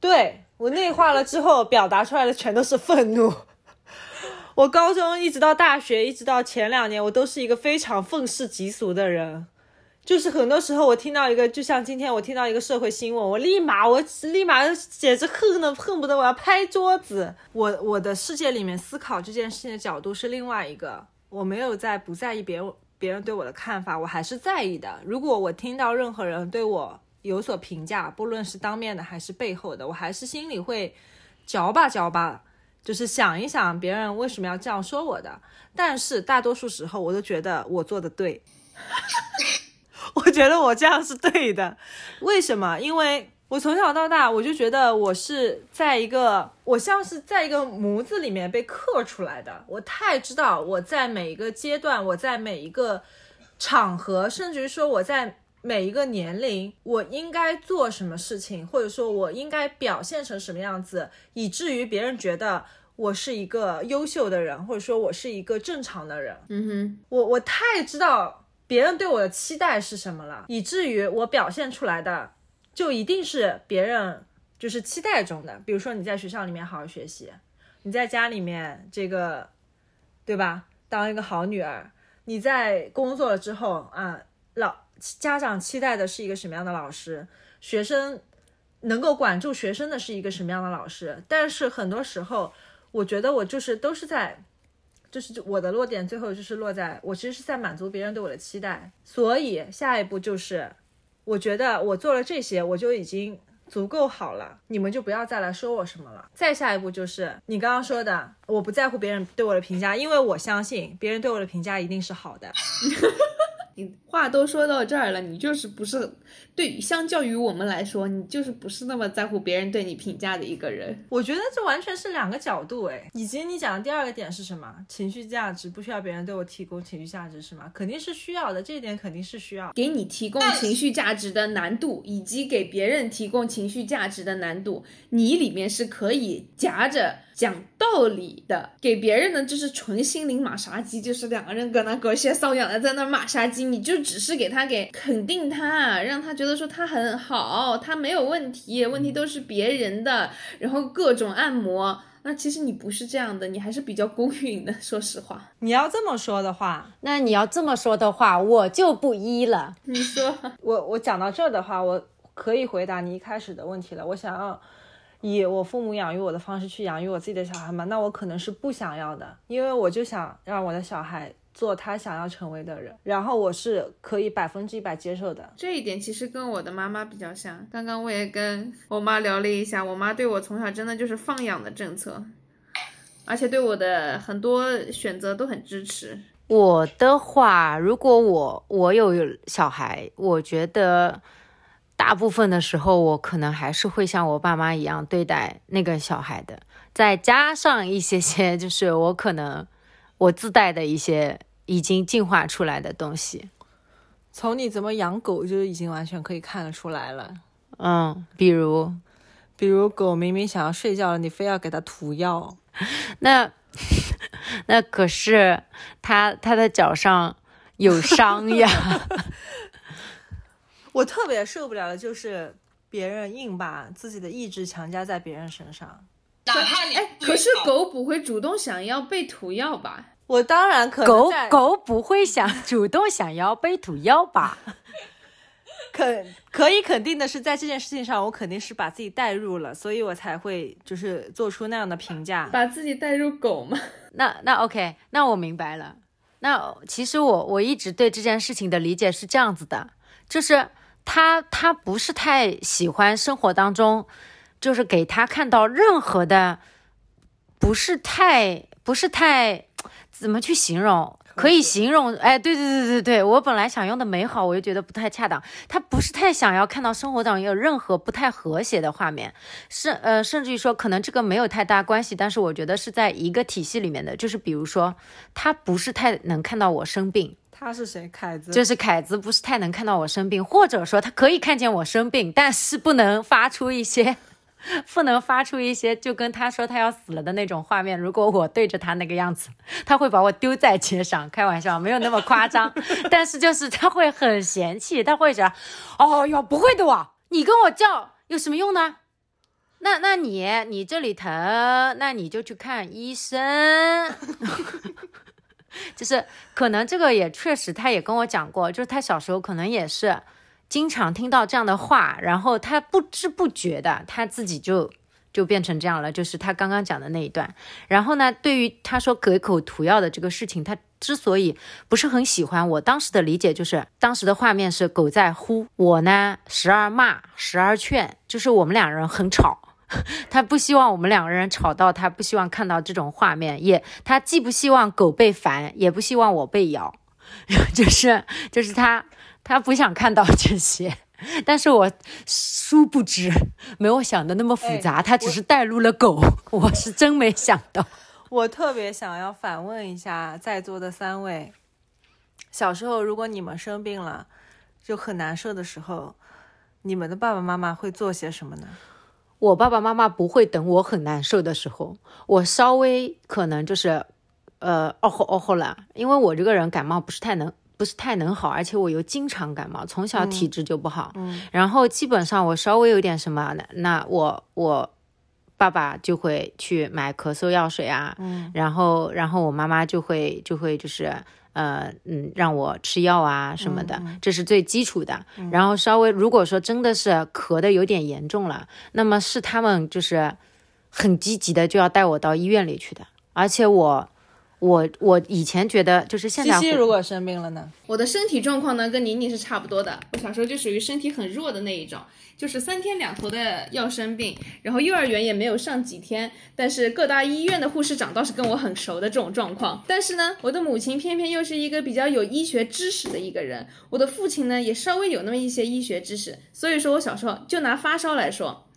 对我内化了之后，表达出来的全都是愤怒。我高中一直到大学，一直到前两年，我都是一个非常愤世嫉俗的人。就是很多时候，我听到一个，就像今天我听到一个社会新闻，我立马，我立马简直恨的恨不得我要拍桌子。我我的世界里面思考这件事情的角度是另外一个，我没有在不在意别人别人对我的看法，我还是在意的。如果我听到任何人对我，有所评价，不论是当面的还是背后的，我还是心里会嚼吧嚼吧，就是想一想别人为什么要这样说我的。但是大多数时候，我都觉得我做的对，我觉得我这样是对的。为什么？因为我从小到大，我就觉得我是在一个，我像是在一个模子里面被刻出来的。我太知道我在每一个阶段，我在每一个场合，甚至于说我在。每一个年龄，我应该做什么事情，或者说我应该表现成什么样子，以至于别人觉得我是一个优秀的人，或者说我是一个正常的人。嗯哼，我我太知道别人对我的期待是什么了，以至于我表现出来的就一定是别人就是期待中的。比如说你在学校里面好好学习，你在家里面这个，对吧？当一个好女儿，你在工作了之后啊，老。家长期待的是一个什么样的老师？学生能够管住学生的是一个什么样的老师？但是很多时候，我觉得我就是都是在，就是我的落点最后就是落在我其实是在满足别人对我的期待。所以下一步就是，我觉得我做了这些，我就已经足够好了，你们就不要再来说我什么了。再下一步就是你刚刚说的，我不在乎别人对我的评价，因为我相信别人对我的评价一定是好的。你话都说到这儿了，你就是不是对于相较于我们来说，你就是不是那么在乎别人对你评价的一个人。我觉得这完全是两个角度哎。以及你讲的第二个点是什么？情绪价值不需要别人对我提供情绪价值是吗？肯定是需要的，这一点肯定是需要。给你提供情绪价值的难度，以及给别人提供情绪价值的难度，你里面是可以夹着讲道理的。给别人的就是纯心灵马杀鸡，就是两个人搁那狗血搔痒的在那马杀鸡，你就只是给他给肯定他，让他觉得说他很好，他没有问题，问题都是别人的，然后各种按摩。那其实你不是这样的，你还是比较公允的。说实话，你要这么说的话，那你要这么说的话，我就不依了。你说 我我讲到这儿的话，我可以回答你一开始的问题了。我想要以我父母养育我的方式去养育我自己的小孩吗？那我可能是不想要的，因为我就想让我的小孩做他想要成为的人，然后我是可以百分之一百接受的。这一点其实跟我的妈妈比较像。刚刚我也跟我妈聊了一下，我妈对我从小真的就是放养的政策，而且对我的很多选择都很支持。我的话，如果我我有小孩，我觉得大部分的时候，我可能还是会像我爸妈一样对待那个小孩的，再加上一些些，就是我可能我自带的一些已经进化出来的东西。从你怎么养狗就已经完全可以看得出来了。嗯，比如比如狗明明想要睡觉了，你非要给它涂药。那 那可是它它的脚上有伤呀。我特别受不了的就是别人硬把自己的意志强加在别人身上。哪怕你哎，可是狗不会主动想要被涂药吧？我当然可能狗狗不会想主动想要被涂药吧？肯可以肯定的是，在这件事情上，我肯定是把自己带入了，所以我才会就是做出那样的评价。把自己带入狗吗？那那 OK，那我明白了。那其实我我一直对这件事情的理解是这样子的，就是他他不是太喜欢生活当中，就是给他看到任何的，不是太不是太怎么去形容。可以形容，哎，对对对对对，我本来想用的美好，我又觉得不太恰当。他不是太想要看到生活当中有任何不太和谐的画面，甚呃，甚至于说可能这个没有太大关系，但是我觉得是在一个体系里面的，就是比如说他不是太能看到我生病，他是谁？凯子。就是凯子不是太能看到我生病，或者说他可以看见我生病，但是不能发出一些。不能发出一些就跟他说他要死了的那种画面。如果我对着他那个样子，他会把我丢在街上。开玩笑，没有那么夸张，但是就是他会很嫌弃，他会想，哦哟，不会的哇，你跟我叫有什么用呢？那那你你这里疼，那你就去看医生。就是可能这个也确实，他也跟我讲过，就是他小时候可能也是。经常听到这样的话，然后他不知不觉的，他自己就就变成这样了。就是他刚刚讲的那一段。然后呢，对于他说给口涂药的这个事情，他之所以不是很喜欢，我当时的理解就是，当时的画面是狗在呼，我呢时而骂，时而劝，就是我们两人很吵。他不希望我们两个人吵到，他不希望看到这种画面，也他既不希望狗被烦，也不希望我被咬，就是就是他。他不想看到这些，但是我殊不知没有想的那么复杂，他只是带入了狗，我是真没想到。我特别想要反问一下在座的三位，小时候如果你们生病了，就很难受的时候，你们的爸爸妈妈会做些什么呢？我爸爸妈妈不会等我很难受的时候，我稍微可能就是呃哦吼哦吼了，因为我这个人感冒不是太能。不是太能好，而且我又经常感冒，从小体质就不好。嗯，然后基本上我稍微有点什么，那那我我爸爸就会去买咳嗽药水啊。嗯，然后然后我妈妈就会就会就是呃嗯让我吃药啊什么的，这是最基础的。然后稍微如果说真的是咳的有点严重了，那么是他们就是很积极的就要带我到医院里去的，而且我。我我以前觉得就是现在西西如果生病了呢？我的身体状况呢，跟宁宁是差不多的。我小时候就属于身体很弱的那一种，就是三天两头的要生病，然后幼儿园也没有上几天，但是各大医院的护士长倒是跟我很熟的这种状况。但是呢，我的母亲偏偏又是一个比较有医学知识的一个人，我的父亲呢也稍微有那么一些医学知识，所以说我小时候就拿发烧来说，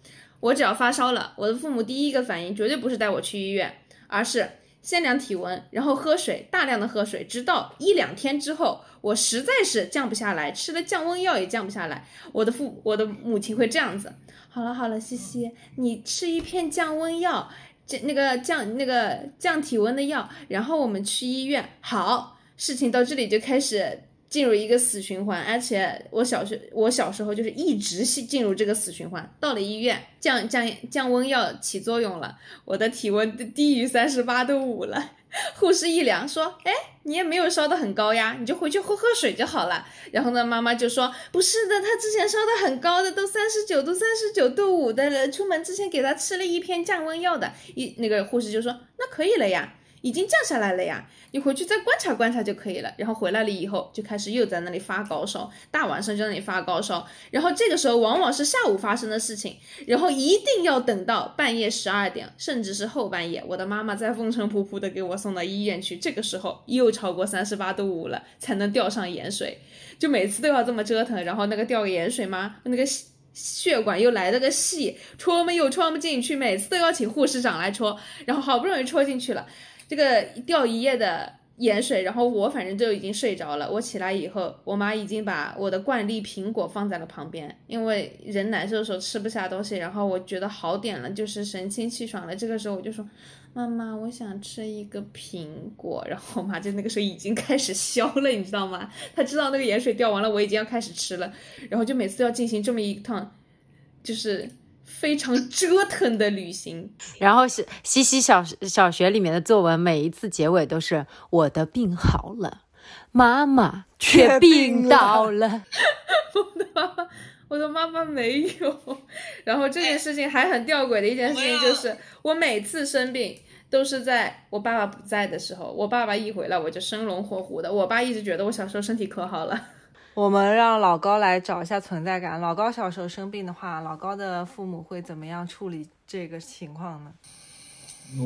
我只要发烧了，我的父母第一个反应绝对不是带我去医院，而是。先量体温，然后喝水，大量的喝水，直到一两天之后，我实在是降不下来，吃了降温药也降不下来。我的父，我的母亲会这样子。好了好了，西西，你吃一片降温药，这那个降那个降体温的药，然后我们去医院。好，事情到这里就开始。进入一个死循环，而且我小学我小时候就是一直进进入这个死循环。到了医院，降降降温药起作用了，我的体温低于三十八度五了。护士一量说：“哎，你也没有烧得很高呀，你就回去喝喝水就好了。”然后呢，妈妈就说：“不是的，他之前烧得很高的，都三十九度、三十九度五的了。出门之前给他吃了一片降温药的。”一那个护士就说：“那可以了呀。”已经降下来了呀，你回去再观察观察就可以了。然后回来了以后，就开始又在那里发高烧，大晚上就在那里发高烧。然后这个时候往往是下午发生的事情，然后一定要等到半夜十二点，甚至是后半夜，我的妈妈在风尘仆仆的给我送到医院去。这个时候又超过三十八度五了，才能吊上盐水，就每次都要这么折腾。然后那个吊盐水吗？那个血管又来了个细，戳嘛又戳不进去，每次都要请护士长来戳。然后好不容易戳进去了。这个掉一夜的盐水，然后我反正就已经睡着了。我起来以后，我妈已经把我的惯例苹果放在了旁边，因为人难受的时候吃不下东西，然后我觉得好点了，就是神清气爽了。这个时候我就说：“妈妈，我想吃一个苹果。”然后我妈就那个时候已经开始削了，你知道吗？她知道那个盐水掉完了，我已经要开始吃了，然后就每次要进行这么一趟，就是。非常折腾的旅行，然后西西西小小学里面的作文，每一次结尾都是我的病好了，妈妈却病倒了。我的妈妈，我的妈妈没有。然后这件事情还很吊诡的一件事情就是，我每次生病都是在我爸爸不在的时候，我爸爸一回来我就生龙活虎的。我爸一直觉得我小时候身体可好了。我们让老高来找一下存在感。老高小时候生病的话，老高的父母会怎么样处理这个情况呢？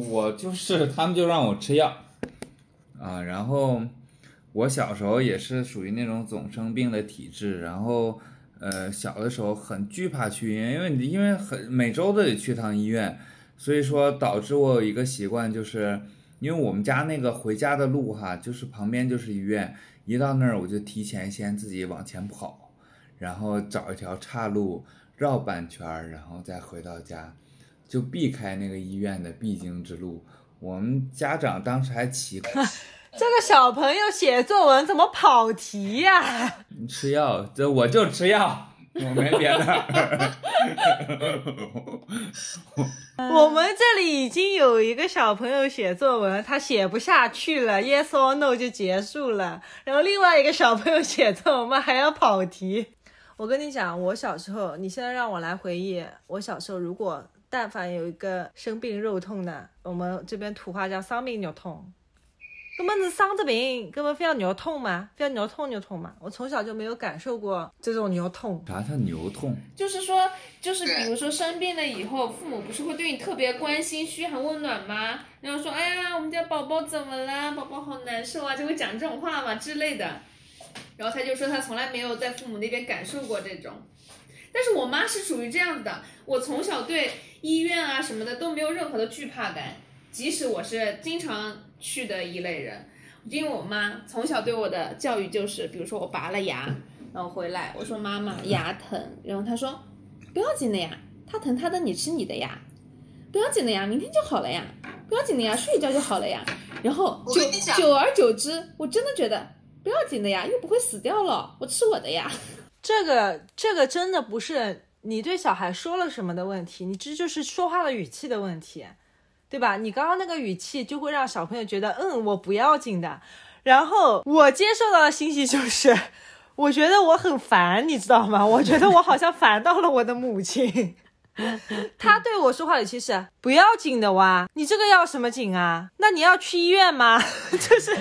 我就是他们就让我吃药啊，然后我小时候也是属于那种总生病的体质，然后呃小的时候很惧怕去医院，因为你因为很每周都得去趟医院，所以说导致我有一个习惯，就是因为我们家那个回家的路哈，就是旁边就是医院。一到那儿，我就提前先自己往前跑，然后找一条岔路绕半圈儿，然后再回到家，就避开那个医院的必经之路。我们家长当时还奇怪，这个小朋友写作文怎么跑题呀？吃药，这我就吃药。我没别的。我们这里已经有一个小朋友写作文，他写不下去了，yes or no 就结束了。然后另外一个小朋友写作文，还要跑题。我跟你讲，我小时候，你现在让我来回忆，我小时候如果但凡有一个生病肉痛的，我们这边土话叫丧病肉痛。根本是伤着病，根本非要牛痛嘛，非要牛痛牛痛嘛。我从小就没有感受过这种牛痛。啥叫牛痛？就是说，就是比如说生病了以后，父母不是会对你特别关心、嘘寒问暖吗？然后说，哎呀，我们家宝宝怎么啦？宝宝好难受啊，就会讲这种话嘛之类的。然后他就说他从来没有在父母那边感受过这种。但是我妈是属于这样子的，我从小对医院啊什么的都没有任何的惧怕感。即使我是经常去的一类人，因为我妈从小对我的教育就是，比如说我拔了牙，然后回来我说妈妈牙疼，然后她说不要紧的呀，它疼它的，你吃你的呀，不要紧的呀，明天就好了呀，不要紧的呀，睡一觉就好了呀，然后久久而久之，我真的觉得不要紧的呀，又不会死掉了，我吃我的呀。这个这个真的不是你对小孩说了什么的问题，你这就是说话的语气的问题。对吧？你刚刚那个语气就会让小朋友觉得，嗯，我不要紧的。然后我接受到的信息就是，我觉得我很烦，你知道吗？我觉得我好像烦到了我的母亲。他对我说话语气是不要紧的哇，你这个要什么紧啊？那你要去医院吗？就是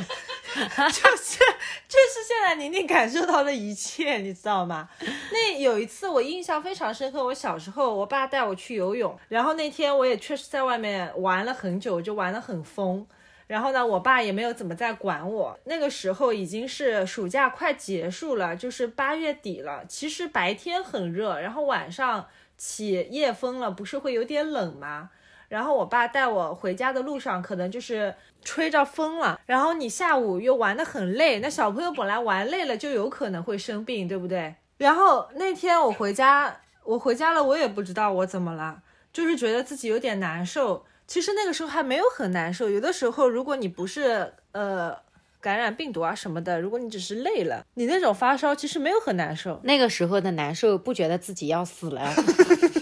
就是就是现在宁宁感受到的一切，你知道吗？那有一次我印象非常深刻，我小时候我爸带我去游泳，然后那天我也确实在外面玩了很久，就玩得很疯。然后呢，我爸也没有怎么在管我。那个时候已经是暑假快结束了，就是八月底了。其实白天很热，然后晚上起夜风了，不是会有点冷吗？然后我爸带我回家的路上，可能就是吹着风了。然后你下午又玩得很累，那小朋友本来玩累了就有可能会生病，对不对？然后那天我回家，我回家了，我也不知道我怎么了，就是觉得自己有点难受。其实那个时候还没有很难受，有的时候如果你不是呃感染病毒啊什么的，如果你只是累了，你那种发烧其实没有很难受。那个时候的难受，不觉得自己要死了。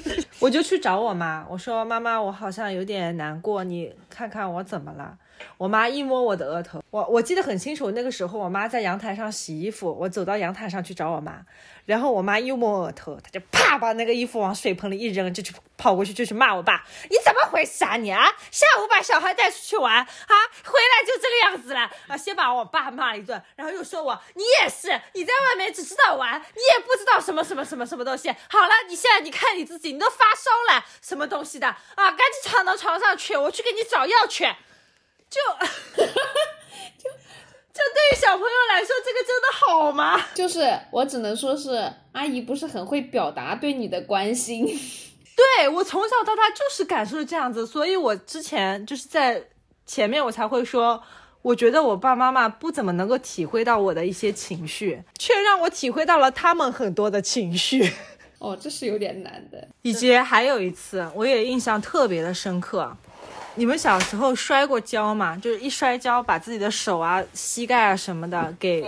我就去找我妈，我说妈妈，我好像有点难过，你看看我怎么了。我妈一摸我的额头，我我记得很清楚，那个时候我妈在阳台上洗衣服，我走到阳台上去找我妈，然后我妈一摸额头，她就啪把那个衣服往水盆里一扔，就去跑过去就去骂我爸，你怎么回事啊你啊？下午把小孩带出去玩啊，回来就这个样子了啊！先把我爸骂一顿，然后又说我你也是，你在外面只知道玩，你也不知道什么什么什么什么东西。好了，你现在你看你自己，你都发烧了，什么东西的啊？赶紧躺到床上去，我去给你找药去。就 就 就对于小朋友来说，这个真的好吗？就是我只能说是阿姨不是很会表达对你的关心。对我从小到大就是感受这样子，所以我之前就是在前面我才会说，我觉得我爸妈妈不怎么能够体会到我的一些情绪，却让我体会到了他们很多的情绪。哦，这是有点难的。以及还有一次，我也印象特别的深刻。你们小时候摔过跤吗？就是一摔跤，把自己的手啊、膝盖啊什么的给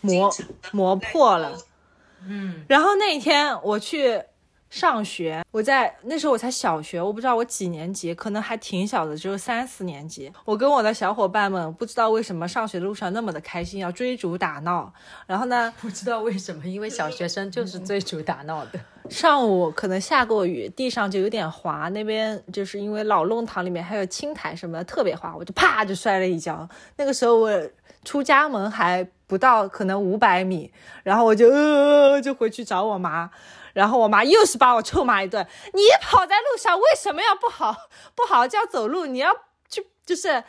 磨磨破了。嗯，然后那一天我去上学，我在那时候我才小学，我不知道我几年级，可能还挺小的，只有三四年级。我跟我的小伙伴们不知道为什么上学的路上那么的开心，要追逐打闹。然后呢，不知道为什么，因为小学生就是追逐打闹的。上午可能下过雨，地上就有点滑。那边就是因为老弄堂里面还有青苔什么的，特别滑，我就啪就摔了一跤。那个时候我出家门还不到可能五百米，然后我就呃就回去找我妈，然后我妈又是把我臭骂一顿。你跑在路上为什么要不好不好叫走路？你要去就是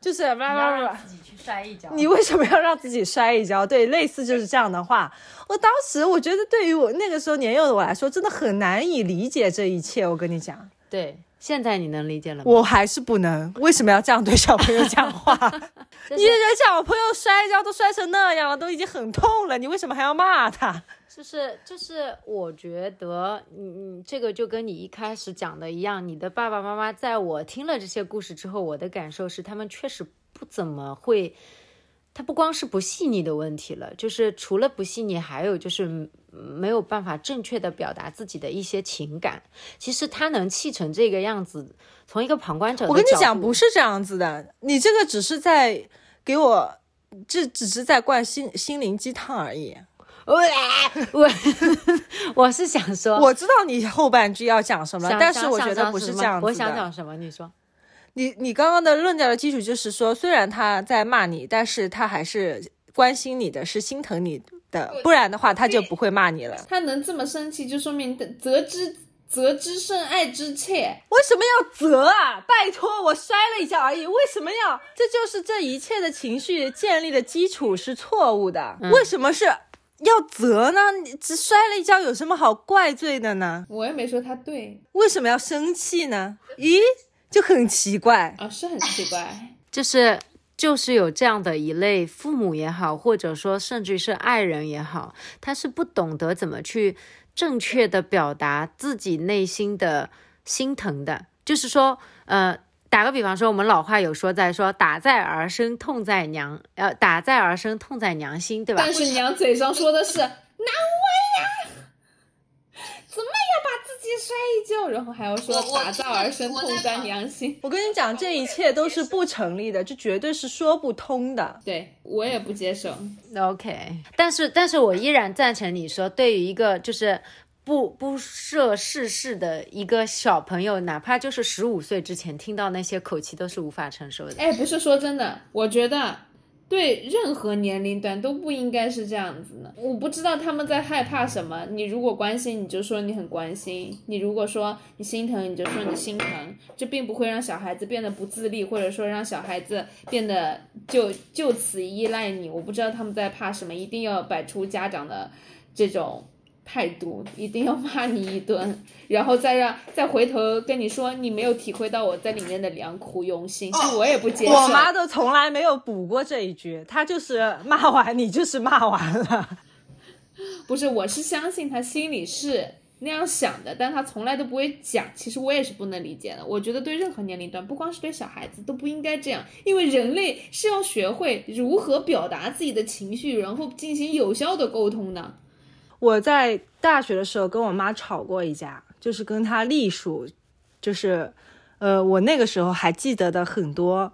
就是让自己去摔一跤。你为什么要让自己摔一跤？对，类似就是这样的话。我当时我觉得，对于我那个时候年幼的我来说，真的很难以理解这一切。我跟你讲，对，现在你能理解了吗？我还是不能。为什么要这样对小朋友讲话？你人小朋友摔跤都摔成那样了，都已经很痛了，你为什么还要骂他？就是就是，我觉得，嗯嗯，这个就跟你一开始讲的一样，你的爸爸妈妈在我听了这些故事之后，我的感受是，他们确实不怎么会。他不光是不细腻的问题了，就是除了不细腻，还有就是没有办法正确的表达自己的一些情感。其实他能气成这个样子，从一个旁观者，我跟你讲，不是这样子的。你这个只是在给我，这只是在灌心心灵鸡汤而已。我我 我是想说，我知道你后半句要讲什么，但是我觉得不是这样子的。我想讲什么？你说。你你刚刚的论调的基础就是说，虽然他在骂你，但是他还是关心你的，是心疼你的，不然的话他就不会骂你了。他能这么生气，就说明责之责之甚，爱之切。为什么要责啊？拜托，我摔了一跤而已，为什么要？这就是这一切的情绪建立的基础是错误的。为什么是要责呢？你只摔了一跤，有什么好怪罪的呢？我也没说他对。为什么要生气呢？咦？就很奇怪啊，是很奇怪，就是就是有这样的一类父母也好，或者说甚至是爱人也好，他是不懂得怎么去正确的表达自己内心的心疼的。就是说，呃，打个比方说，我们老话有说在说，打在儿身，痛在娘，呃，打在儿身，痛在娘心，对吧？但是娘嘴上说的是 难为呀。怎么要把自己摔一跤，然后还要说打造而生，痛在良心？我跟你讲，这一切都是不成立的，这绝对是说不通的。对我也不接受。OK，但是但是我依然赞成你说，对于一个就是不不涉世事的一个小朋友，哪怕就是十五岁之前听到那些口气，都是无法承受的。哎，不是说真的，我觉得对任何年龄段都不应该是这样子的。我不知道他们在害怕什么。你如果关心，你就说你很关心；你如果说你心疼，你就说你心疼。这并不会让小孩子变得不自立，或者说让小孩子变得就就此依赖你。我不知道他们在怕什么，一定要摆出家长的这种。态度一定要骂你一顿，然后再让再回头跟你说你没有体会到我在里面的良苦用心，这我也不接受。我妈都从来没有补过这一句，她就是骂完你就是骂完了。不是，我是相信她心里是那样想的，但她从来都不会讲。其实我也是不能理解的。我觉得对任何年龄段，不光是对小孩子，都不应该这样，因为人类是要学会如何表达自己的情绪，然后进行有效的沟通的。我在大学的时候跟我妈吵过一架，就是跟她隶属，就是，呃，我那个时候还记得的很多，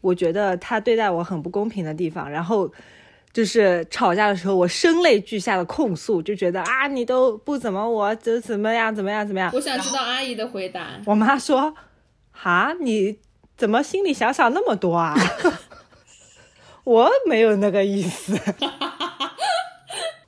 我觉得她对待我很不公平的地方，然后就是吵架的时候，我声泪俱下的控诉，就觉得啊，你都不怎么我怎怎么样怎么样怎么样。我想知道阿姨的回答。我妈说，哈，你怎么心里想想那么多啊？我没有那个意思。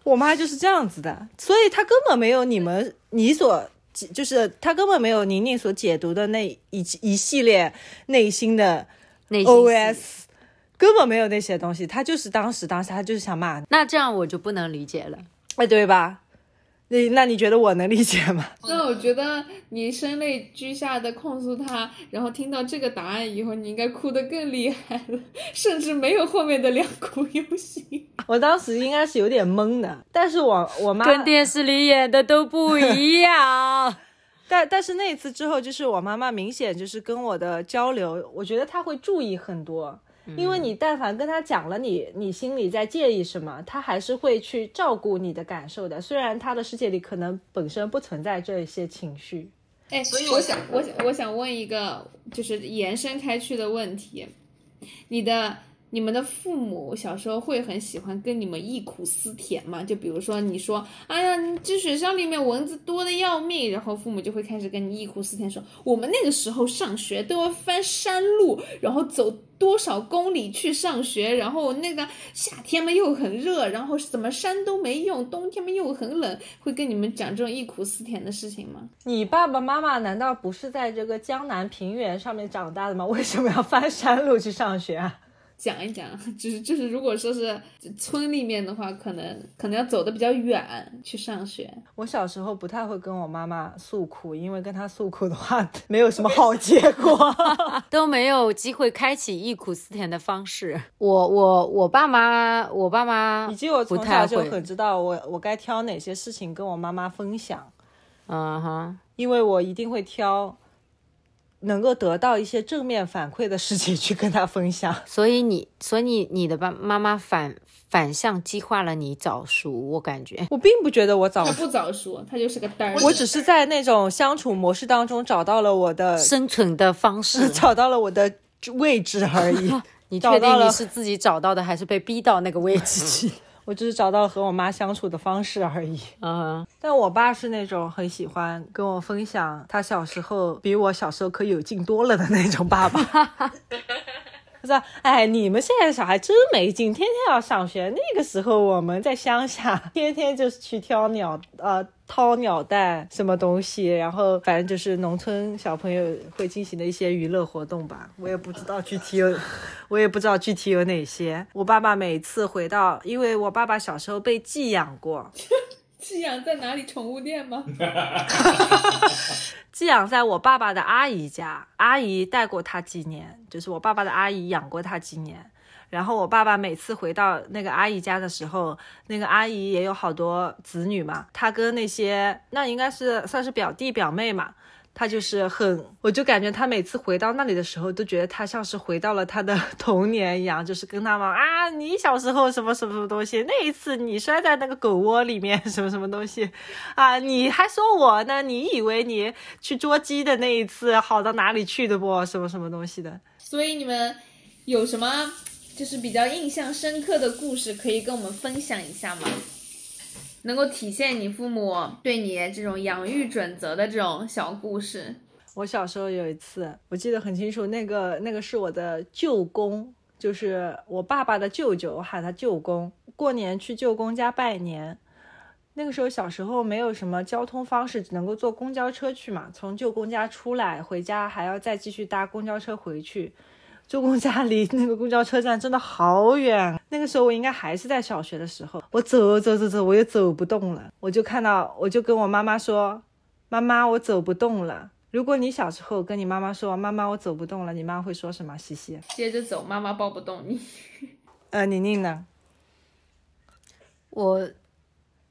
我妈就是这样子的，所以她根本没有你们你所就是她根本没有宁宁所解读的那一一系列内心的 OS，根本没有那些东西，她就是当时当下她就是想骂。那这样我就不能理解了，哎，对吧？那那你觉得我能理解吗？那我觉得你声泪俱下的控诉他，然后听到这个答案以后，你应该哭得更厉害了，甚至没有后面的良苦用心。我当时应该是有点懵的，但是我我妈跟电视里演的都不一样。但但是那一次之后，就是我妈妈明显就是跟我的交流，我觉得她会注意很多。因为你但凡跟他讲了你你心里在介意什么，他还是会去照顾你的感受的。虽然他的世界里可能本身不存在这些情绪。哎，所以我想，我想，我想问一个就是延伸开去的问题，你的。你们的父母小时候会很喜欢跟你们忆苦思甜吗？就比如说你说，哎呀，这学校里面蚊子多的要命，然后父母就会开始跟你忆苦思甜，说我们那个时候上学都要翻山路，然后走多少公里去上学，然后那个夏天嘛又很热，然后怎么山都没用，冬天嘛又很冷，会跟你们讲这种忆苦思甜的事情吗？你爸爸妈妈难道不是在这个江南平原上面长大的吗？为什么要翻山路去上学啊？讲一讲，就是就是，如果说是村里面的话，可能可能要走的比较远去上学。我小时候不太会跟我妈妈诉苦，因为跟她诉苦的话，没有什么好结果，都没有机会开启忆苦思甜的方式。我我我爸妈，我爸妈以及我从小就很知道我我该挑哪些事情跟我妈妈分享，嗯哼，因为我一定会挑。能够得到一些正面反馈的事情去跟他分享，所以你，所以你你的爸妈妈反反向激化了你早熟，我感觉 我并不觉得我早熟，他不早熟，他就是个单儿。我只是在那种相处模式当中找到了我的 生存的方式，找到了我的位置而已。你确定你是自己找到的，还是被逼到那个位置去？我只是找到了和我妈相处的方式而已。嗯，但我爸是那种很喜欢跟我分享他小时候比我小时候可有劲多了的那种爸爸。他说：“哎，你们现在小孩真没劲，天天要上学。那个时候我们在乡下，天天就是去挑鸟，呃，掏鸟蛋什么东西，然后反正就是农村小朋友会进行的一些娱乐活动吧。我也不知道具体有，我也不知道具体有哪些。我爸爸每次回到，因为我爸爸小时候被寄养过。”寄养在哪里？宠物店吗？寄养在我爸爸的阿姨家，阿姨带过他几年，就是我爸爸的阿姨养过他几年。然后我爸爸每次回到那个阿姨家的时候，那个阿姨也有好多子女嘛，他跟那些那应该是算是表弟表妹嘛。他就是很，我就感觉他每次回到那里的时候，都觉得他像是回到了他的 童年一样，就是跟他们啊，你小时候什么什么什么东西，那一次你摔在那个狗窝里面 什么什么东西，啊，你还说我呢，你以为你去捉鸡的那一次好到哪里去的不？什么什么东西的？所以你们有什么就是比较印象深刻的故事可以跟我们分享一下吗？能够体现你父母对你这种养育准则的这种小故事。我小时候有一次，我记得很清楚，那个那个是我的舅公，就是我爸爸的舅舅，我喊他舅公。过年去舅公家拜年，那个时候小时候没有什么交通方式，只能够坐公交车去嘛。从舅公家出来回家，还要再继续搭公交车回去。舅公家离那个公交车站真的好远。那个时候我应该还是在小学的时候，我走走走走，我又走不动了。我就看到，我就跟我妈妈说：“妈妈，我走不动了。”如果你小时候跟你妈妈说：“妈妈，我走不动了”，你妈会说什么？西西，接着走，妈妈抱不动你。呃，宁宁呢？我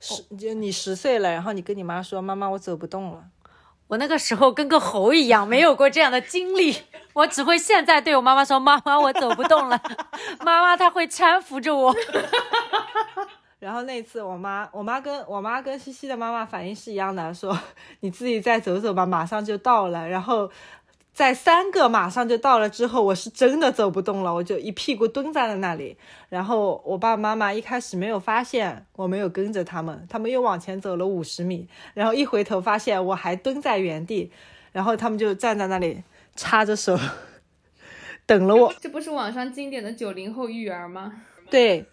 十就你十岁了，然后你跟你妈说：“妈妈，我走不动了。我那个时候跟个猴一样，没有过这样的经历，我只会现在对我妈妈说：“妈妈，我走不动了。”妈妈她会搀扶着我。然后那次我妈，我妈跟我妈跟西西的妈妈反应是一样的，说：“ 你自己再走走吧，马上就到了。”然后在三个马上就到了之后，我是真的走不动了，我就一屁股蹲在了那里。然后我爸爸妈妈一开始没有发现我没有跟着他们，他们又往前走了五十米，然后一回头发现我还蹲在原地，然后他们就站在那里插着手等了我。这不是网上经典的九零后育儿吗？对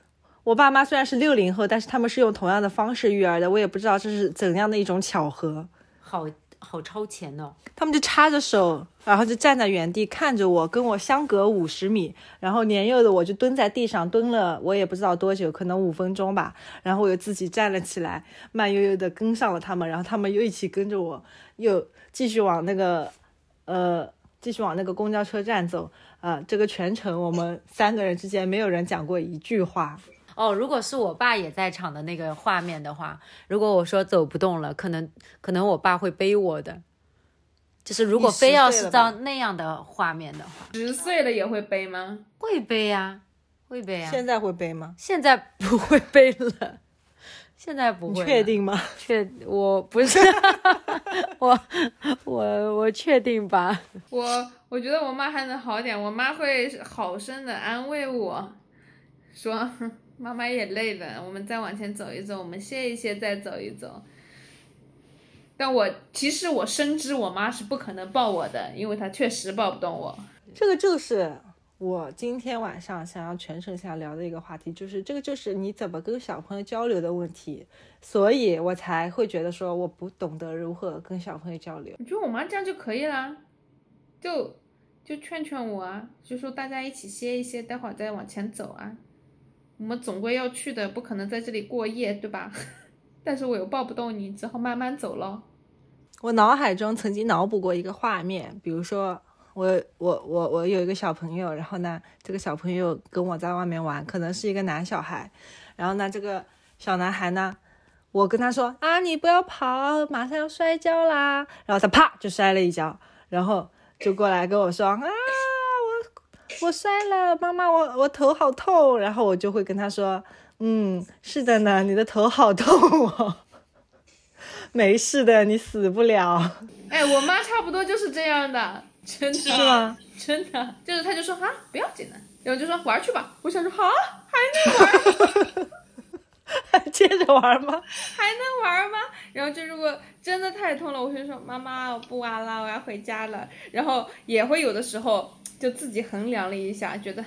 我爸妈虽然是六零后，但是他们是用同样的方式育儿的，我也不知道这是怎样的一种巧合。好好超前哦！他们就插着手，然后就站在原地看着我，跟我相隔五十米。然后年幼的我就蹲在地上蹲了，我也不知道多久，可能五分钟吧。然后我又自己站了起来，慢悠悠的跟上了他们，然后他们又一起跟着我，又继续往那个呃，继续往那个公交车站走。啊、这个全程我们三个人之间没有人讲过一句话。哦，如果是我爸也在场的那个画面的话，如果我说走不动了，可能可能我爸会背我的。就是如果非要10岁了是到那样的画面的话，十岁了也会背吗？会背呀、会背呀、现在会背吗？现在不会背了，现在不你会。确定吗？确我不是 我我我确定吧？我我觉得我妈还能好点，我妈会好声的安慰我，说哼妈妈也累了，我们再往前走一走，我们歇一歇再走一走。但我其实我深知我妈是不可能抱我的，因为她确实抱不动我。这个就是我今天晚上想要全程想聊的一个话题，就是这个就是你怎么跟小朋友交流的问题，所以我才会觉得说我不懂得如何跟小朋友交流。你觉得我妈这样就可以啦，就就劝劝我啊，就说大家一起歇一歇，待会儿再往前走啊。我们总归要去的，不可能在这里过夜，对吧？但是我又抱不动你，只好慢慢走咯。我脑海中曾经脑补过一个画面，比如说我我我我有一个小朋友，然后呢，这个小朋友跟我在外面玩，可能是一个男小孩，然后呢，这个小男孩呢，我跟他说啊，你不要跑，马上要摔跤啦，然后他啪就摔了一跤，然后就过来跟我说啊，我我摔了，妈妈，我我头好痛，然后我就会跟他说，嗯，是的呢，你的头好痛哦。没事的，你死不了，哎，我妈差不多就是这样的，真的。是吗？真的，就是她就说啊，不要紧的，然后就说玩去吧。我想说啊，还能玩，还接着玩吗？还能玩吗？然后就如果真的太痛了，我会说妈妈，我不玩了，我要回家了。然后也会有的时候就自己衡量了一下，觉得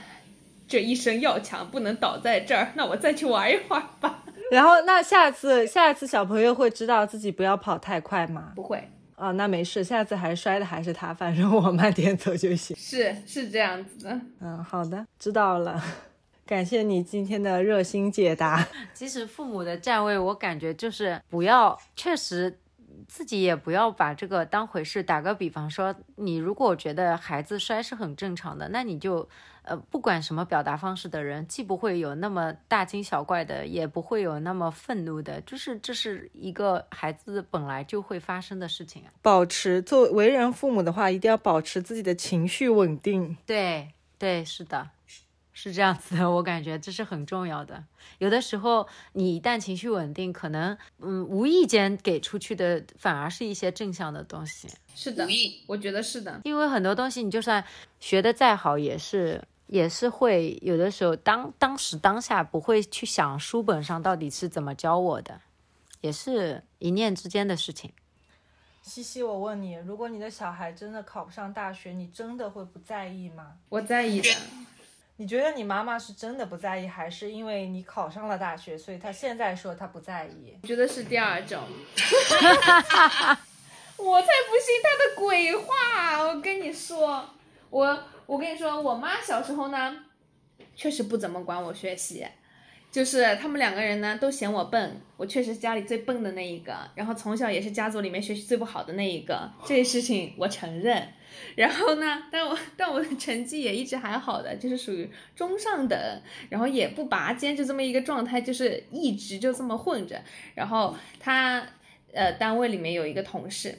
这一身要强，不能倒在这儿，那我再去玩一会儿吧。然后那下次下次小朋友会知道自己不要跑太快吗？不会，啊，那没事，下次还摔的还是他，反正我慢点走就行。是是这样子的。嗯，好的，知道了。感谢你今天的热心解答。其实父母的站位，我感觉就是不要，确实自己也不要把这个当回事。打个比方说，你如果觉得孩子摔是很正常的，那你就呃，不管什么表达方式的人，既不会有那么大惊小怪的，也不会有那么愤怒的，就是这是一个孩子本来就会发生的事情啊。保持作为人父母的话，一定要保持自己的情绪稳定。对对，是的，是这样子的，我感觉这是很重要的。有的时候，你一旦情绪稳定，可能嗯，无意间给出去的反而是一些正向的东西。是的，我觉得是的。因为很多东西，你就算学的再好，也是也是会有的时候当当时当下不会去想书本上到底是怎么教我的。也是一念之间的事情。西西，我问你，如果你的小孩真的考不上大学，你真的会不在意吗？我在意的。你觉得你妈妈是真的不在意，还是因为你考上了大学，所以她现在说她不在意？我觉得是第二种。我才不信她的鬼话！我跟你说，我我跟你说，我妈小时候呢，确实不怎么管我学习，就是他们两个人呢都嫌我笨，我确实家里最笨的那一个，然后从小也是家族里面学习最不好的那一个，这些事情我承认。然后呢，但我但我的成绩也一直还好的，就是属于中上等，然后也不拔尖，就这么一个状态，就是一直就这么混着。然后他呃单位里面有一个同事。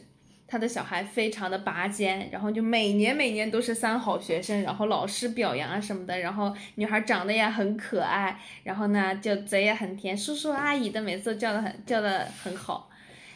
他的小孩非常的拔尖，然后就每年每年都是三好学生，然后老师表扬啊什么的，然后女孩长得也很可爱，然后呢就嘴也很甜，叔叔阿姨的每次都叫的很叫的很好，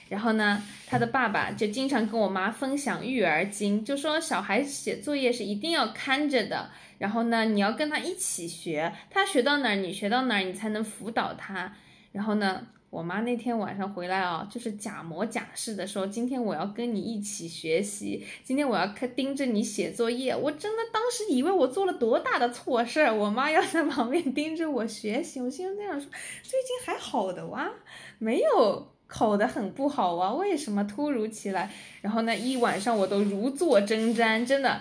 然后呢他的爸爸就经常跟我妈分享育儿经，就说小孩写作业是一定要看着的，然后呢你要跟他一起学，他学到哪儿你学到哪儿，你才能辅导他，然后呢。我妈那天晚上回来啊，就是假模假式的说：“今天我要跟你一起学习，今天我要看盯着你写作业。”我真的当时以为我做了多大的错事儿，我妈要在旁边盯着我学习。我心里这样说：“最近还好的哇，没有考得很不好啊，为什么突如其来？”然后那，一晚上我都如坐针毡，真的。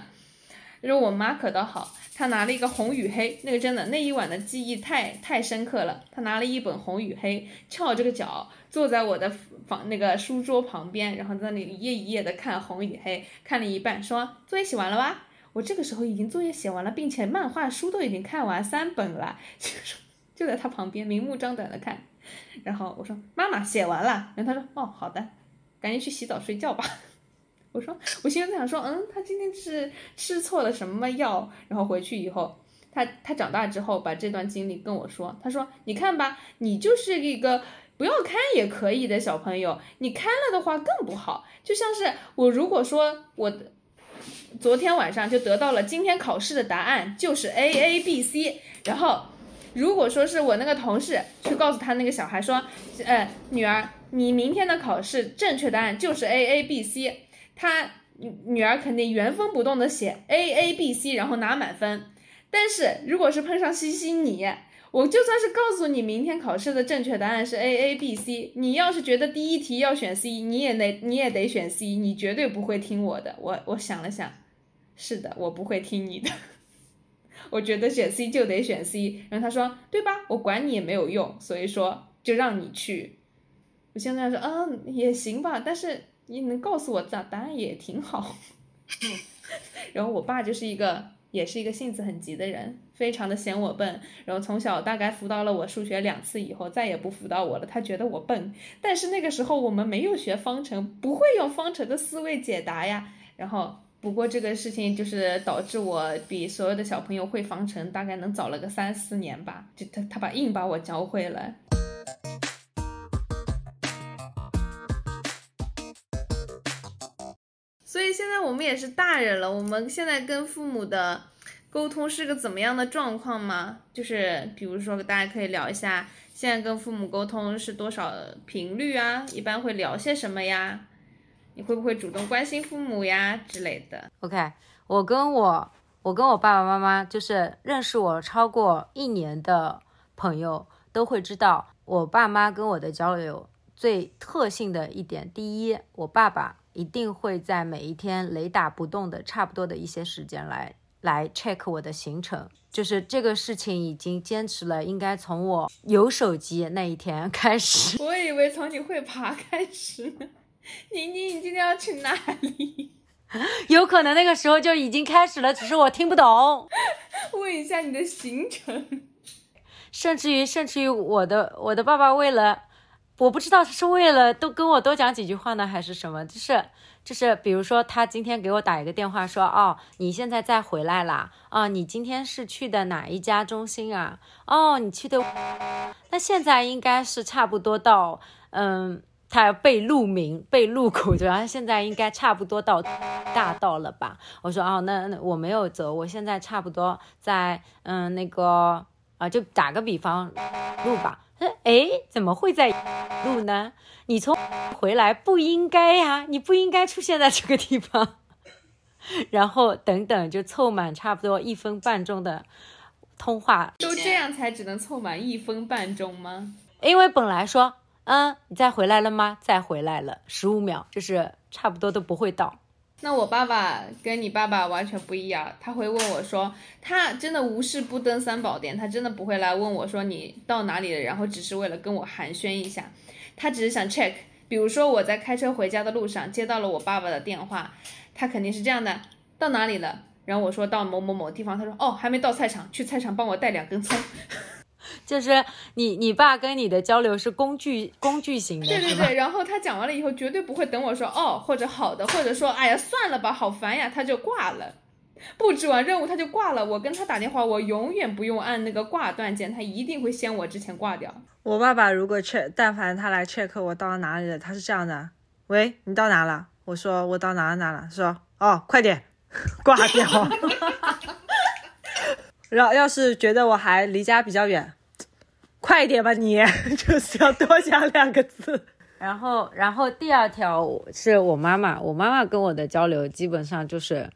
就是我妈可倒好。他拿了一个《红与黑》，那个真的那一晚的记忆太太深刻了。他拿了一本《红与黑》，翘着个脚坐在我的房那个书桌旁边，然后在那里一页一页的看《红与黑》，看了一半说：“作业写完了吧？”我这个时候已经作业写完了，并且漫画书都已经看完三本了，就 就在他旁边明目张胆的看。然后我说：“妈妈写完了。”然后他说：“哦，好的，赶紧去洗澡睡觉吧。” 我说，我心里在想说，嗯，他今天是吃错了什么药？然后回去以后，他他长大之后把这段经历跟我说，他说，你看吧，你就是一个不要看也可以的小朋友，你看了的话更不好。就像是我如果说我昨天晚上就得到了今天考试的答案就是 A A B C，然后如果说是我那个同事去告诉他那个小孩说，呃，女儿，你明天的考试正确答案就是 A A B C。他女儿肯定原封不动的写 A A B C，然后拿满分。但是如果是碰上西西你，我就算是告诉你明天考试的正确答案是 A A B C，你要是觉得第一题要选 C，你也得你也得选 C，你绝对不会听我的。我我想了想，是的，我不会听你的。我觉得选 C 就得选 C。然后他说，对吧？我管你也没有用，所以说就让你去。我现在说，嗯，也行吧，但是。你能告诉我答答案也挺好，然后我爸就是一个也是一个性子很急的人，非常的嫌我笨，然后从小大概辅导了我数学两次以后，再也不辅导我了，他觉得我笨。但是那个时候我们没有学方程，不会用方程的思维解答呀。然后不过这个事情就是导致我比所有的小朋友会方程大概能早了个三四年吧，就他他把硬把我教会了。现在我们也是大人了，我们现在跟父母的沟通是个怎么样的状况吗？就是比如说，大家可以聊一下，现在跟父母沟通是多少频率啊？一般会聊些什么呀？你会不会主动关心父母呀之类的？OK，我跟我我跟我爸爸妈妈就是认识我超过一年的朋友都会知道，我爸妈跟我的交流最特性的一点，第一，我爸爸。一定会在每一天雷打不动的差不多的一些时间来来 check 我的行程，就是这个事情已经坚持了，应该从我有手机那一天开始。我以为从你会爬开始呢。宁宁，你今天要去哪里？有可能那个时候就已经开始了，只是我听不懂。问一下你的行程。甚至于，甚至于我的我的爸爸为了。我不知道他是为了都跟我多讲几句话呢，还是什么？就是就是，比如说他今天给我打一个电话说，哦，你现在再回来啦，哦，你今天是去的哪一家中心啊？哦，你去的，那现在应该是差不多到，嗯，他要背路名、背路口，对吧？现在应该差不多到大道了吧？我说，哦，那那我没有走，我现在差不多在，嗯，那个，啊，就打个比方，路吧。哎，怎么会在路呢？你从回来不应该呀，你不应该出现在这个地方。然后等等，就凑满差不多一分半钟的通话。都这样才只能凑满一分半钟吗？因为本来说，嗯，你再回来了吗？再回来了，十五秒，就是差不多都不会到。那我爸爸跟你爸爸完全不一样，他会问我说，他真的无事不登三宝殿，他真的不会来问我说你到哪里了，然后只是为了跟我寒暄一下，他只是想 check。比如说我在开车回家的路上接到了我爸爸的电话，他肯定是这样的，到哪里了？然后我说到某某某地方，他说哦还没到菜场，去菜场帮我带两根葱。就是你你爸跟你的交流是工具工具型的，对对对，然后他讲完了以后，绝对不会等我说哦或者好的，或者说哎呀算了吧，好烦呀，他就挂了。布置完任务他就挂了，我跟他打电话，我永远不用按那个挂断键，他一定会先我之前挂掉。我爸爸如果 check，但凡他来 check 我到哪里了，他是这样的：喂，你到哪了？我说我到哪了哪了，说哦，快点 挂掉。然后要是觉得我还离家比较远，快一点吧你，就是要多讲两个字。然后，然后第二条是我妈妈，我妈妈跟我的交流基本上就是，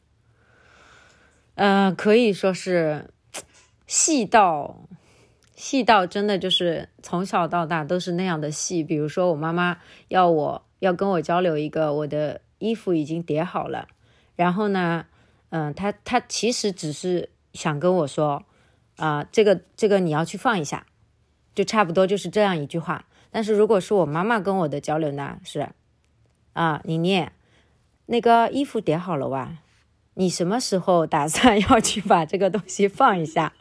嗯、可以说是细到细到真的就是从小到大都是那样的细。比如说，我妈妈要我要跟我交流一个我的衣服已经叠好了，然后呢，嗯、她她其实只是想跟我说，啊、这个这个你要去放一下，就差不多就是这样一句话。但是如果是我妈妈跟我的交流呢，是啊，妮妮，那个衣服叠好了哇？你什么时候打算 要去把这个东西放一下？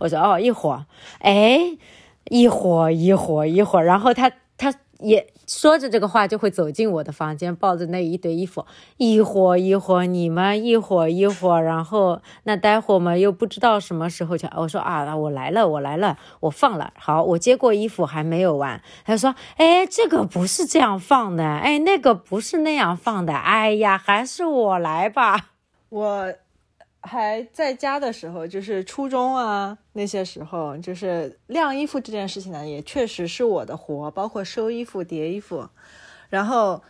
我说哦，一会儿。哎，一会儿，一会儿，一会儿。然后他他也说着这个话，就会走进我的房间，抱着那一堆衣服，一会儿，一会儿，你们一会儿，一会儿。然后那待会儿嘛，又不知道什么时候去。我说啊，我来了，我来了，我放了。好，我接过衣服还没有完，他说，哎，这个不是这样放的，哎，那个不是那样放的。哎呀，还是我来吧。我还在家的时候，就是初中啊那些时候，就是晾衣服这件事情呢，也确实是我的活，包括收衣服、叠衣服，然后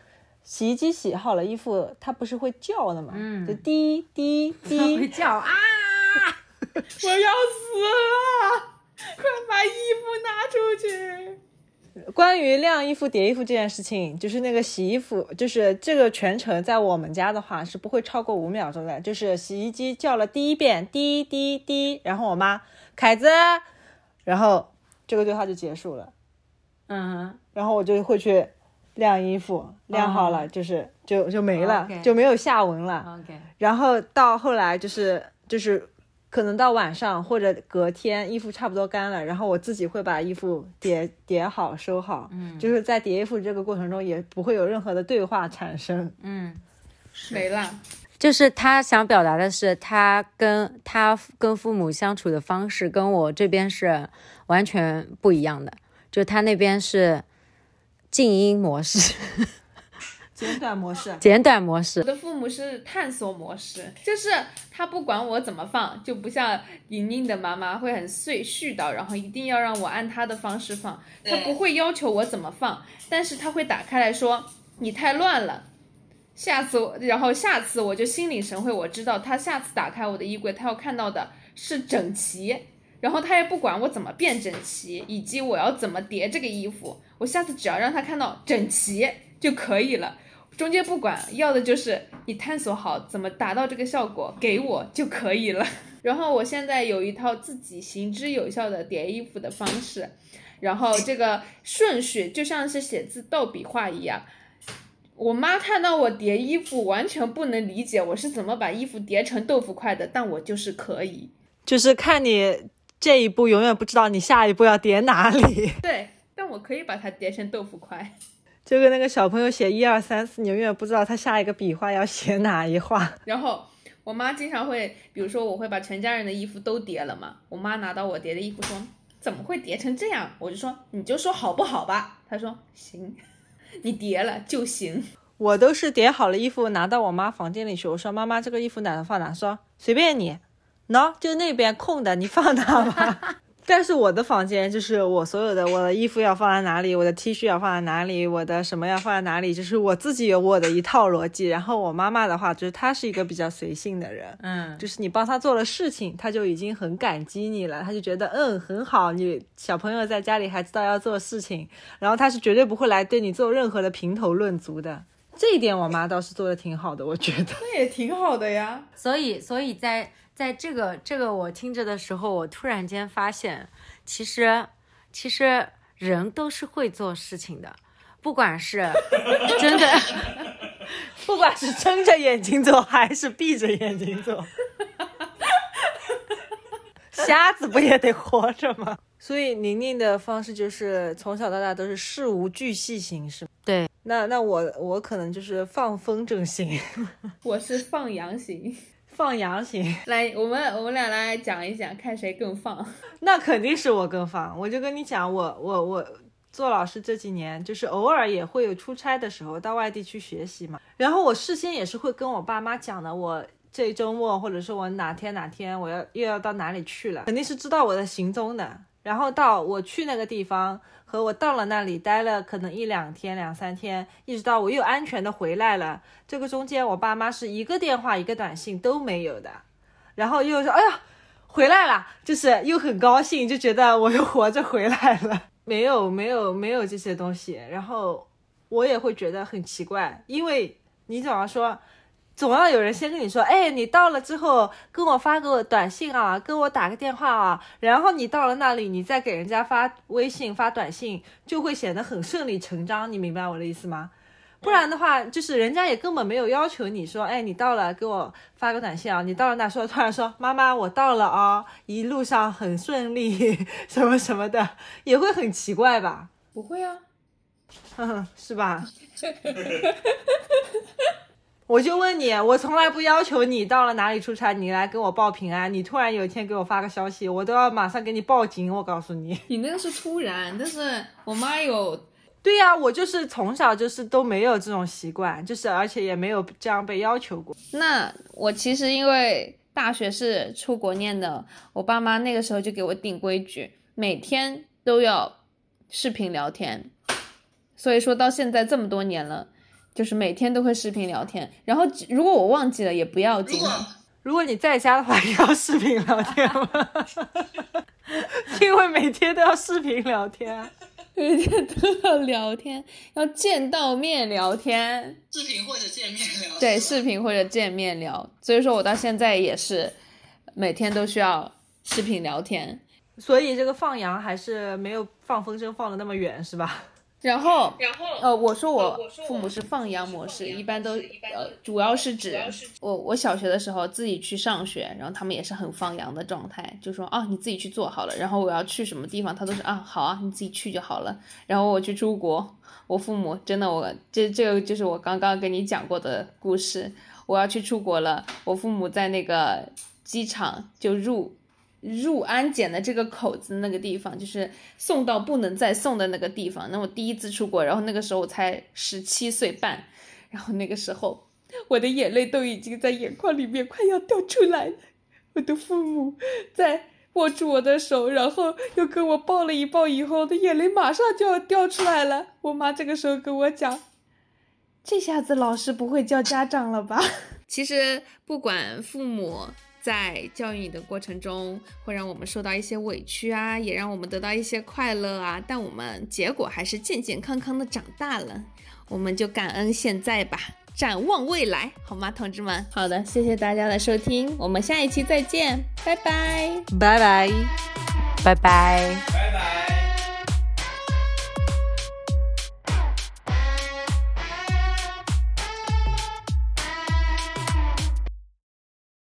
洗衣机洗好了衣服，它不是会叫的嘛，嗯就滴滴滴会滴，叫啊！我要死了！快把衣服拿出去！关于晾衣服、叠衣服这件事情，就是那个洗衣服，就是这个全程在我们家的话是不会超过五秒钟的。就是洗衣机叫了第一遍滴滴滴，然后我妈凯子，然后这个对话就结束了，嗯然后我就会去晾衣服，晾好了就是就就没了就没有下文了。，OK，然后到后来就是就是可能到晚上或者隔天衣服差不多干了，然后我自己会把衣服叠叠好收好，嗯，就是在叠衣服这个过程中也不会有任何的对话产生。嗯。没了，就是他想表达的是，他跟他跟父母相处的方式跟我这边是完全不一样的。就他那边是静音模式、简短模式，简短模式。我，的父母是探索模式，就是他不管我怎么放，就不像莹莹的妈妈会很碎絮叨，然后一定要让我按她的方式放，他不会要求我怎么放，但是他会打开来说你太乱了。下次，然后下次我就心领神会，我知道他下次打开我的衣柜，他要看到的是整齐，然后他也不管我怎么变整齐，以及我要怎么叠这个衣服，我下次只要让他看到整齐就可以了。中间不管，要的就是你探索好怎么达到这个效果，给我就可以了。然后我现在有一套自己行之有效的叠衣服的方式，然后这个顺序就像是写字逗笔画一样。我妈看到我叠衣服，完全不能理解我是怎么把衣服叠成豆腐块的，但我就是可以。就是看你这一步永远不知道你下一步要叠哪里，对，但我可以把它叠成豆腐块。就跟那个小朋友写一二三四，你永远不知道他下一个笔画要写哪一画。然后我妈经常会，比如说我会把全家人的衣服都叠了嘛，我妈拿到我叠的衣服说怎么会叠成这样？我就说你就说好不好吧。她说行，你叠了就行。我都是叠好了衣服拿到我妈房间里去，我说妈妈这个衣服哪能放哪？说随便你，喏、就那边空的，你放哪吧。但是我的房间就是我所有的我的衣服要放在哪里，我的 T 恤要放在哪里，我的什么要放在哪里，就是我自己有我的一套逻辑。然后我妈妈的话，就是她是一个比较随性的人，嗯，就是你帮她做了事情，她就已经很感激你了，她就觉得嗯很好，你小朋友在家里还知道要做事情，然后她是绝对不会来对你做任何的评头论足的。这一点我妈倒是做的挺好的，我觉得。那也挺好的呀。所以，所以在在这个这个我听着的时候，我突然间发现，其实其实人都是会做事情的，不管是 真的，不管是睁着眼睛做还是闭着眼睛做，瞎子不也得活着吗？所以宁宁的方式就是从小到大都是事无巨细型，是吗？对，那那我我可能就是放风筝型，我是放羊型。放羊型，来，我们我们俩来讲一讲，看谁更放。那肯定是我更放。我就跟你讲，我我我做老师这几年，就是偶尔也会有出差的时候到外地去学习嘛。然后我事先也是会跟我爸妈讲的，我这周末或者说我哪天哪天我要又要到哪里去了，肯定是知道我的行踪的。然后到我去那个地方和我到了那里待了可能一两天、两三天，一直到我又安全的回来了，这个中间我爸妈是一个电话一个短信都没有的，然后又说哎呀回来了，就是又很高兴，就觉得我又活着回来了，没有没有没有这些东西，然后我也会觉得很奇怪，因为你总要说。总要有人先跟你说，哎，你到了之后跟我发个短信啊，跟我打个电话啊，然后你到了那里，你再给人家发微信、发短信，就会显得很顺理成章。你明白我的意思吗？不然的话，就是人家也根本没有要求你说，哎，你到了给我发个短信啊，你到了那说突然说，妈妈我到了啊，一路上很顺利，什么什么的，也会很奇怪吧？不会啊，是吧？我就问你，我从来不要求你到了哪里出差，你来给我报平安。你突然有一天给我发个消息，我都要马上给你报警。我告诉你，你那个是突然，但是我妈有，对呀、我就是从小就是都没有这种习惯，就是而且也没有这样被要求过。那我其实因为大学是出国念的，我爸妈那个时候就给我定规矩，每天都要视频聊天，所以说到现在这么多年了，就是每天都会视频聊天。然后如果我忘记了也不要紧，如果你在家的话，也要视频聊天吗？因为每天都要视频聊天啊。每天都要聊天，要见到面聊天。视频或者见面聊。对，视频或者见面聊，所以说我到现在也是每天都需要视频聊天。所以这个放羊还是没有放风筝放的那么远，是吧？然后，然后呃，我说我父母是放羊模式，一般都呃，主要是指我我小学的时候自己去上学，然后他们也是很放羊的状态，就说啊你自己去做好了，然后我要去什么地方，他都是啊好啊你自己去就好了。然后我去出国，我父母真的我这这个就是我刚刚跟你讲过的故事，我要去出国了，我父母在那个机场就入。入安检的这个口子那个地方，就是送到不能再送的那个地方。那我第一次出国，然后那个时候我才十七岁半，然后那个时候我的眼泪都已经在眼眶里面快要掉出来了。我的父母在握住我的手，然后又跟我抱了一抱，以后我的眼泪马上就要掉出来了。我妈这个时候跟我讲：“这下子老师不会叫家长了吧？” 其实不管父母。在教育你的过程中，会让我们受到一些委屈啊，也让我们得到一些快乐啊，但我们结果还是健健康康的长大了，我们就感恩现在吧，展望未来，好吗，同志们？好的，谢谢大家的收听，我们下一期再见，拜拜。拜拜。拜拜。